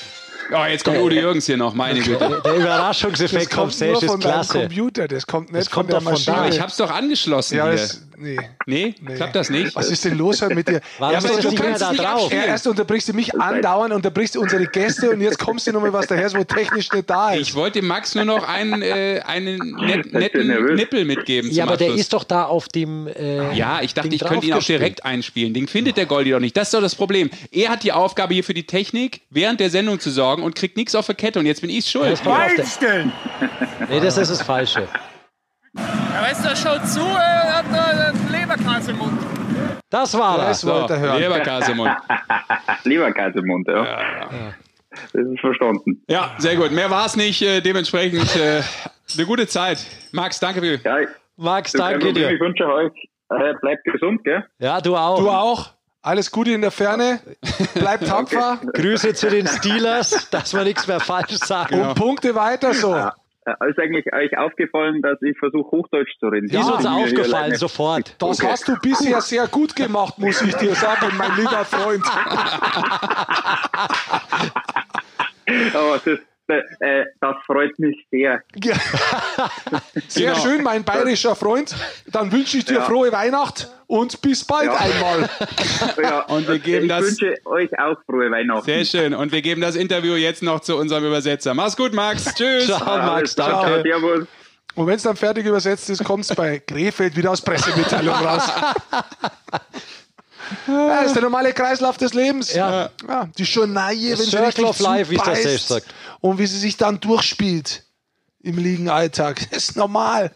Oh, jetzt kommt Udo Jürgens hier noch, meine Güte. Der Das Überraschungseffekt vom kommt nur Stage von ist klasse. Computer, das kommt nicht Das kommt von der doch von da. Maschine. Ich habe es doch angeschlossen ja, hier. das, nee. Nee, Nee. klappt das nicht? Was ist denn los mit dir? Warum Erst, ist das nicht mehr da kannst drauf? Ja, erst unterbrichst du mich andauernd, unterbrichst du unsere Gäste und jetzt kommst du nochmal was daher, wo technisch nicht da ist. Ich wollte dem Max nur noch einen, äh, einen net, netten? Nippel mitgeben. Ja, zum aber der Abschluss. ist doch da auf dem. Äh, Ja, ich dachte, Ding ich könnte ihn auch direkt einspielen. Den findet der Goldi doch nicht. Das ist doch das Problem. Er hat die Aufgabe hier für die Technik während der Sendung zu sorgen und kriegt nichts auf der Kette und jetzt bin ich schuld. Das auf der, nee, das ist das Falsche. Ja, weißt du, schaut zu, er hat da einen Leberkranz im Mund. Das war er. Das wollte er hören. Leberkäse im Mund. Leberkäse im Mund, ja. Das ist verstanden. Ja, sehr gut. Mehr war es nicht. Äh, dementsprechend äh, eine gute Zeit. Max, danke für. Ja, Max, danke dir. Ich wünsche euch, äh, bleibt gesund, gell? Ja, du auch. Du auch. Alles Gute in der Ferne. Bleib tapfer Grüße zu den Steelers, dass wir nichts mehr falsch sagen. und Punkte weiter so. Äh, ist eigentlich euch aufgefallen, dass ich versuche, Hochdeutsch zu reden? Ist uns aufgefallen, sofort. Das hast du bisher sehr gut gemacht, muss ich dir sagen, mein lieber Freund. Aber das, äh, das freut mich sehr. Ja. Sehr Genau. schön, mein bayerischer Freund. Dann wünsche ich dir Ja. frohe Weihnacht und bis bald Ja. einmal. Ja, Und wir geben ich das- wünsche euch auch frohe Weihnachten. Sehr schön. Und wir geben das Interview jetzt noch zu unserem Übersetzer. Mach's gut, Max. Tschüss. Ciao, Max, danke. Servus. Und wenn es dann fertig übersetzt ist, kommt es bei Krefeld wieder aus Pressemitteilung raus. Ja, das ist der normale Kreislauf des Lebens. Ja. Ja, die Journaille, wenn sie Circle richtig of Life, wie der zubeißt Sage sagt. Und wie sie sich dann durchspielt im Liegenalltag. Das ist normal.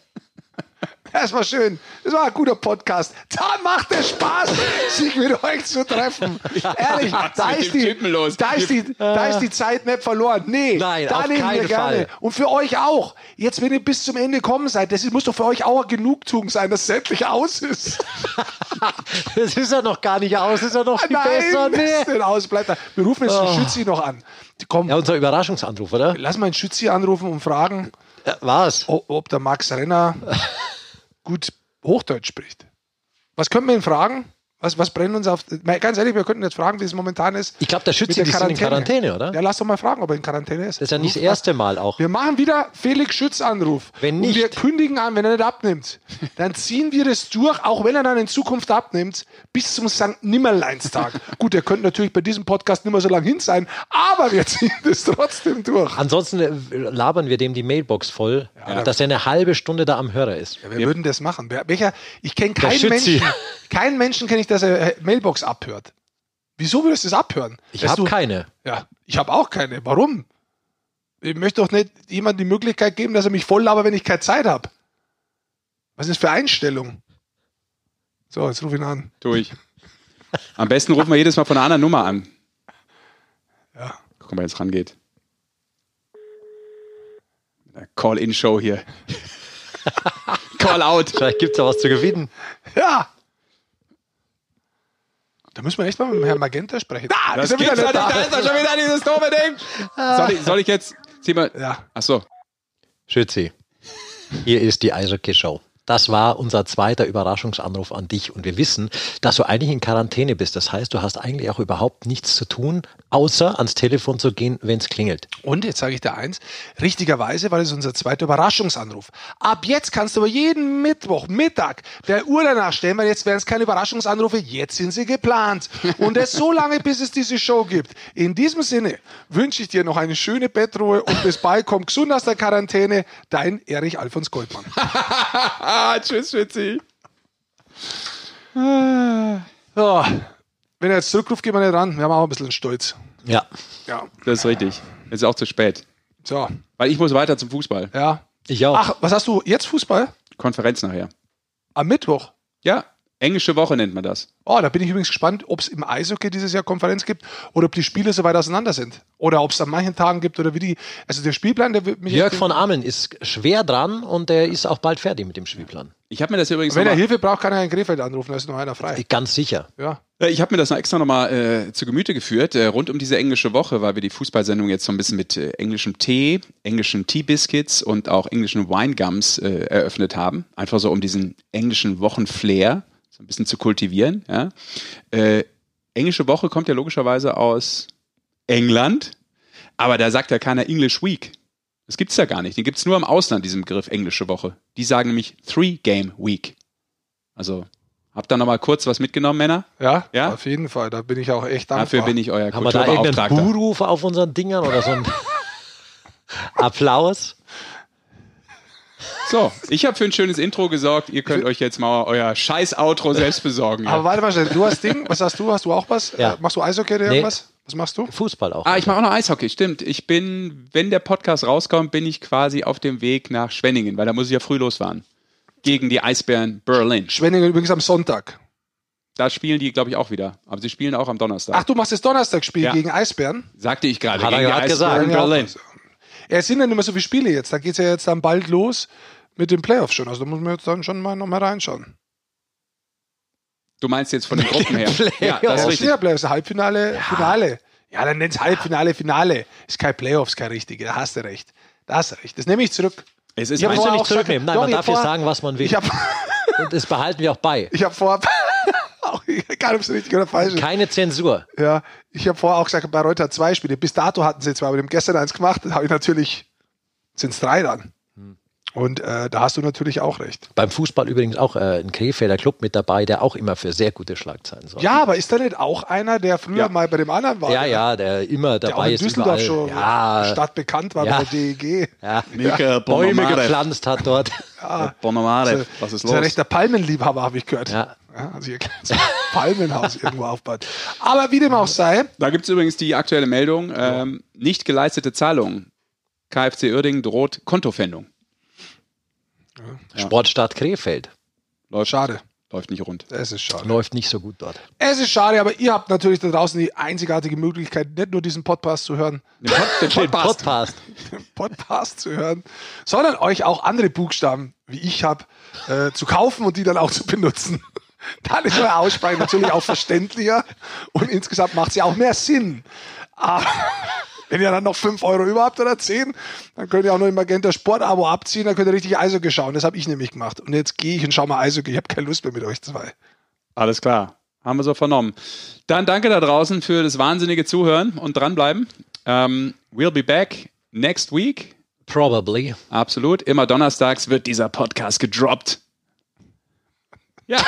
Das war schön. Das war ein guter Podcast. Da macht es Spaß, sich mit euch zu treffen. Ehrlich, da ist, die, da, ist die, da ist die Zeit nicht verloren. Nee, Nein, da nehmen wir gerne. Fall. Und für euch auch. Jetzt, wenn ihr bis zum Ende kommen seid, das muss doch für euch auch Genugtuung sein, dass es endlich aus ist. Das ist ja noch gar nicht aus, das ist ja noch viel besser. Nein, Nee. ist denn aus? Bleibt da. Wir rufen jetzt den Schützi noch an. Kommen. Ja, unser Überraschungsanruf, oder? Lass mal einen Schützi anrufen und fragen, Ja, was? ob, ob der Max Renner gut Hochdeutsch spricht. Was können wir ihn fragen? Was, was brennt uns auf. Ganz ehrlich, wir könnten jetzt fragen, wie es momentan ist. Ich glaube, der Schütze, sind in Quarantäne, oder? Ja, lass doch mal fragen, ob er in Quarantäne ist. Das ist ja nicht das erste Mal auch. Wir machen wieder Felix Schütz Anruf. Wenn Und nicht- wir kündigen an, wenn er nicht abnimmt. Dann ziehen wir das durch, auch wenn er dann in Zukunft abnimmt, bis zum St. Nimmerleinstag. Gut, er könnte natürlich bei diesem Podcast nicht mehr so lange hin sein, aber wir ziehen das trotzdem durch. Ansonsten äh, labern wir dem die Mailbox voll, dass er eine halbe Stunde da am Hörer ist. Ja, wer würden das machen? Welcher, ich kenne keinen. Menschen, keinen Menschen kenne ich, dass er äh, Mailbox abhört. Wieso würdest du das abhören? Ich habe keine. Ja, ich habe auch keine. Warum? Ich möchte doch nicht jemandem die Möglichkeit geben, dass er mich voll labert, wenn ich keine Zeit habe. Was ist das für Einstellung? So, jetzt ruf ihn an. Durch. Am besten rufen wir jedes Mal von einer anderen Nummer an. Ja. Guck mal, jetzt rangeht. Call-In-Show hier. Call-Out. Vielleicht gibt es ja was zu gewinnen. Ja. Da müssen wir echt mal mit dem Herrn Magenta sprechen. Ah, Das ist er wieder da. da ist schon wieder dieses doofe Ding. Soll ich, soll ich jetzt, zieh mal, Ja. ach so. Schützi, hier ist die Eishockey-Show. Das war unser zweiter Überraschungsanruf an dich und wir wissen, dass du eigentlich in Quarantäne bist. Das heißt, du hast eigentlich auch überhaupt nichts zu tun, außer ans Telefon zu gehen, wenn es klingelt. Und jetzt sage ich dir eins, richtigerweise war das unser zweiter Überraschungsanruf. Ab jetzt kannst du aber jeden Mittwoch, Mittag der Uhr danach stellen, weil jetzt werden es keine Überraschungsanrufe, jetzt sind sie geplant. Und das so lange, bis es diese Show gibt. In diesem Sinne wünsche ich dir noch eine schöne Bettruhe und bis bald, komm gesund aus der Quarantäne, dein Erich Alfons Goldmann. Ah, tschüss, Schützi. Ja, wenn er jetzt zurückruft, gehen wir nicht ran, wir haben auch ein bisschen Stolz. Ja. Ja, Das ist richtig. Jetzt ist auch zu spät. so, Weil ich muss weiter zum Fußball. ja. Ich auch. Ach, was hast du jetzt Fußball? Konferenz nachher. Am Mittwoch? Ja, englische Woche nennt man das. Oh, da bin ich übrigens gespannt, ob es im Eishockey dieses Jahr Konferenz gibt oder ob die Spiele so weit auseinander sind. Oder ob es an manchen Tagen gibt oder wie die. Also der Spielplan, der wird mich. Jörg von Ameln ist schwer dran und er ist auch bald fertig mit dem Spielplan. Ich habe mir das übrigens Wenn er Hilfe braucht, kann er in Krefeld anrufen, da ist noch einer frei. Ganz sicher. Ja. Äh, ich habe mir das noch extra nochmal äh, zu Gemüte geführt, äh, rund um diese englische Woche, weil wir die Fußballsendung jetzt so ein bisschen mit äh, englischem Tee, englischen Tea-Biscuits und auch englischen Winegums äh, eröffnet haben. Einfach so um diesen englischen Wochenflair so ein bisschen zu kultivieren. Ja. Äh, englische Woche kommt ja logischerweise aus England, aber da sagt ja keiner English Week. Das gibt's ja gar nicht. Den gibt's nur im Ausland, diesen Begriff englische Woche. Die sagen nämlich Three-Game Week. Also, habt ihr nochmal kurz was mitgenommen, Männer? ja, Ja? auf jeden Fall. Da bin ich auch echt dankbar. Dafür bin ich euer Haben wir da irgendeinen. Buhruf auf unseren Dingern oder so ein Applaus? So, ich habe für ein schönes Intro gesorgt. Ihr könnt euch jetzt mal euer scheiß Outro selbst besorgen. Aber Ja. warte mal, schnell, du hast Ding, was hast du? Hast du auch was? Ja. Äh, Machst du Eishockey oder Nee. irgendwas? Was machst du? Fußball auch. Ah, ich mache auch noch Eishockey, stimmt. Ich bin, wenn der Podcast rauskommt, bin ich quasi auf dem Weg nach Schwenningen, weil da muss ich ja früh losfahren. Gegen die Eisbären Berlin. Schwenningen übrigens am Sonntag. Da spielen die, glaube ich, auch wieder. Aber sie spielen auch am Donnerstag. Ach, du machst das Donnerstagspiel Ja. gegen Eisbären? Sagte ich gerade. Hat er gegen die gerade gesagt. Berlin. Ja, es sind ja nicht mehr so viele Spiele jetzt. Da geht es ja jetzt dann bald los mit den Playoffs schon. Also da muss man jetzt dann schon mal noch mal reinschauen. Du meinst jetzt von den Gruppen her. Playoffs. Ja, das Ja, ist richtig. ja Playoffs, Halbfinale, Finale. Ja, dann nennt's Halbfinale, Finale. Ist kein Playoffs, kein richtige. Da hast du recht. Da hast du recht. Das nehme ich zurück. Es ist Ich hab mein- Kannst du vorher nicht zurücknehmen. Nein, Doch, man darf ja sagen, was man will. Ich habe Und das behalten wir auch bei. ich hab vor, auch egal ob es richtig oder falsch ist. Keine Zensur. Ja, ich habe vorher auch gesagt, bei Reuter zwei Spiele. Bis dato hatten sie zwei, aber haben gestern eins gemacht. Da habe ich natürlich, sind es drei dann. Und äh, da hast du natürlich auch recht. Beim Fußball übrigens auch äh, ein Krefelder Club mit dabei, der auch immer für sehr gute Schlagzeilen sorgt. Ja, aber ist da nicht auch einer, der früher Ja. mal bei dem anderen war? ja, ja, der immer Der auch dabei in ist. Düsseldorf überall. schon ja, stadtbekannt war Ja. bei der DEG. ja. Mika Bäume gepflanzt hat dort. Bonamare, was ist Das ist ein los? rechter Palmenliebhaber, habe ich gehört. Ja. Ja, also hier so ein Palmenhaus irgendwo aufbaut. Aber wie dem auch sei, Da gibt es übrigens die aktuelle Meldung. Ähm, nicht geleistete Zahlungen. KfC Uerdingen droht Kontofendung. Sportstadt Krefeld. Läuft, Schade. läuft nicht rund. Es ist schade. Läuft nicht so gut dort. Es ist schade, aber ihr habt natürlich da draußen die einzigartige Möglichkeit, nicht nur diesen Podcast zu hören, Den, Pod, den Den Podcast. Podcast. Podcast zu hören, sondern euch auch andere Buchstaben, wie ich habe, äh, zu kaufen und die dann auch zu benutzen. Dann ist eure Aussprache natürlich auch verständlicher und insgesamt macht es ja auch mehr Sinn. Aber wenn ihr dann noch 5 Euro über habt oder 10, dann könnt ihr auch noch im Magenta Sport-Abo abziehen, dann könnt ihr richtig Eishockey schauen. Das habe ich nämlich gemacht. Und jetzt gehe ich und schaue mal Eishockey. Ich habe keine Lust mehr mit euch zwei. Alles klar. Haben wir so vernommen. Dann danke da draußen für das wahnsinnige Zuhören und dranbleiben. Ähm, we'll be back next week. Probably. Absolut. Immer donnerstags wird dieser Podcast gedroppt. Ja,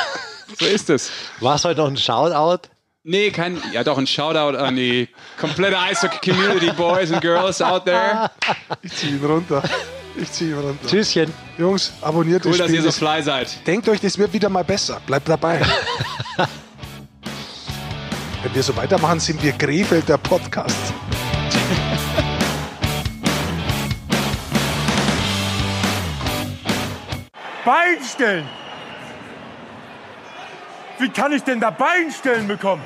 so ist es. War es heute noch ein Shoutout? Nee, kein, ja doch, ein Shoutout an die komplette Eishockey-Community, Boys and Girls out there. Ich ziehe ihn runter. Ich ziehe ihn runter. Tschüsschen. Jungs, abonniert Cool, das dass ihr so fly seid. Denkt euch, das wird wieder mal besser. Bleibt dabei. Wenn wir so weitermachen, sind wir Krefeld der Podcast. Bein stellen. Wie kann ich denn da Bein stellen bekommen?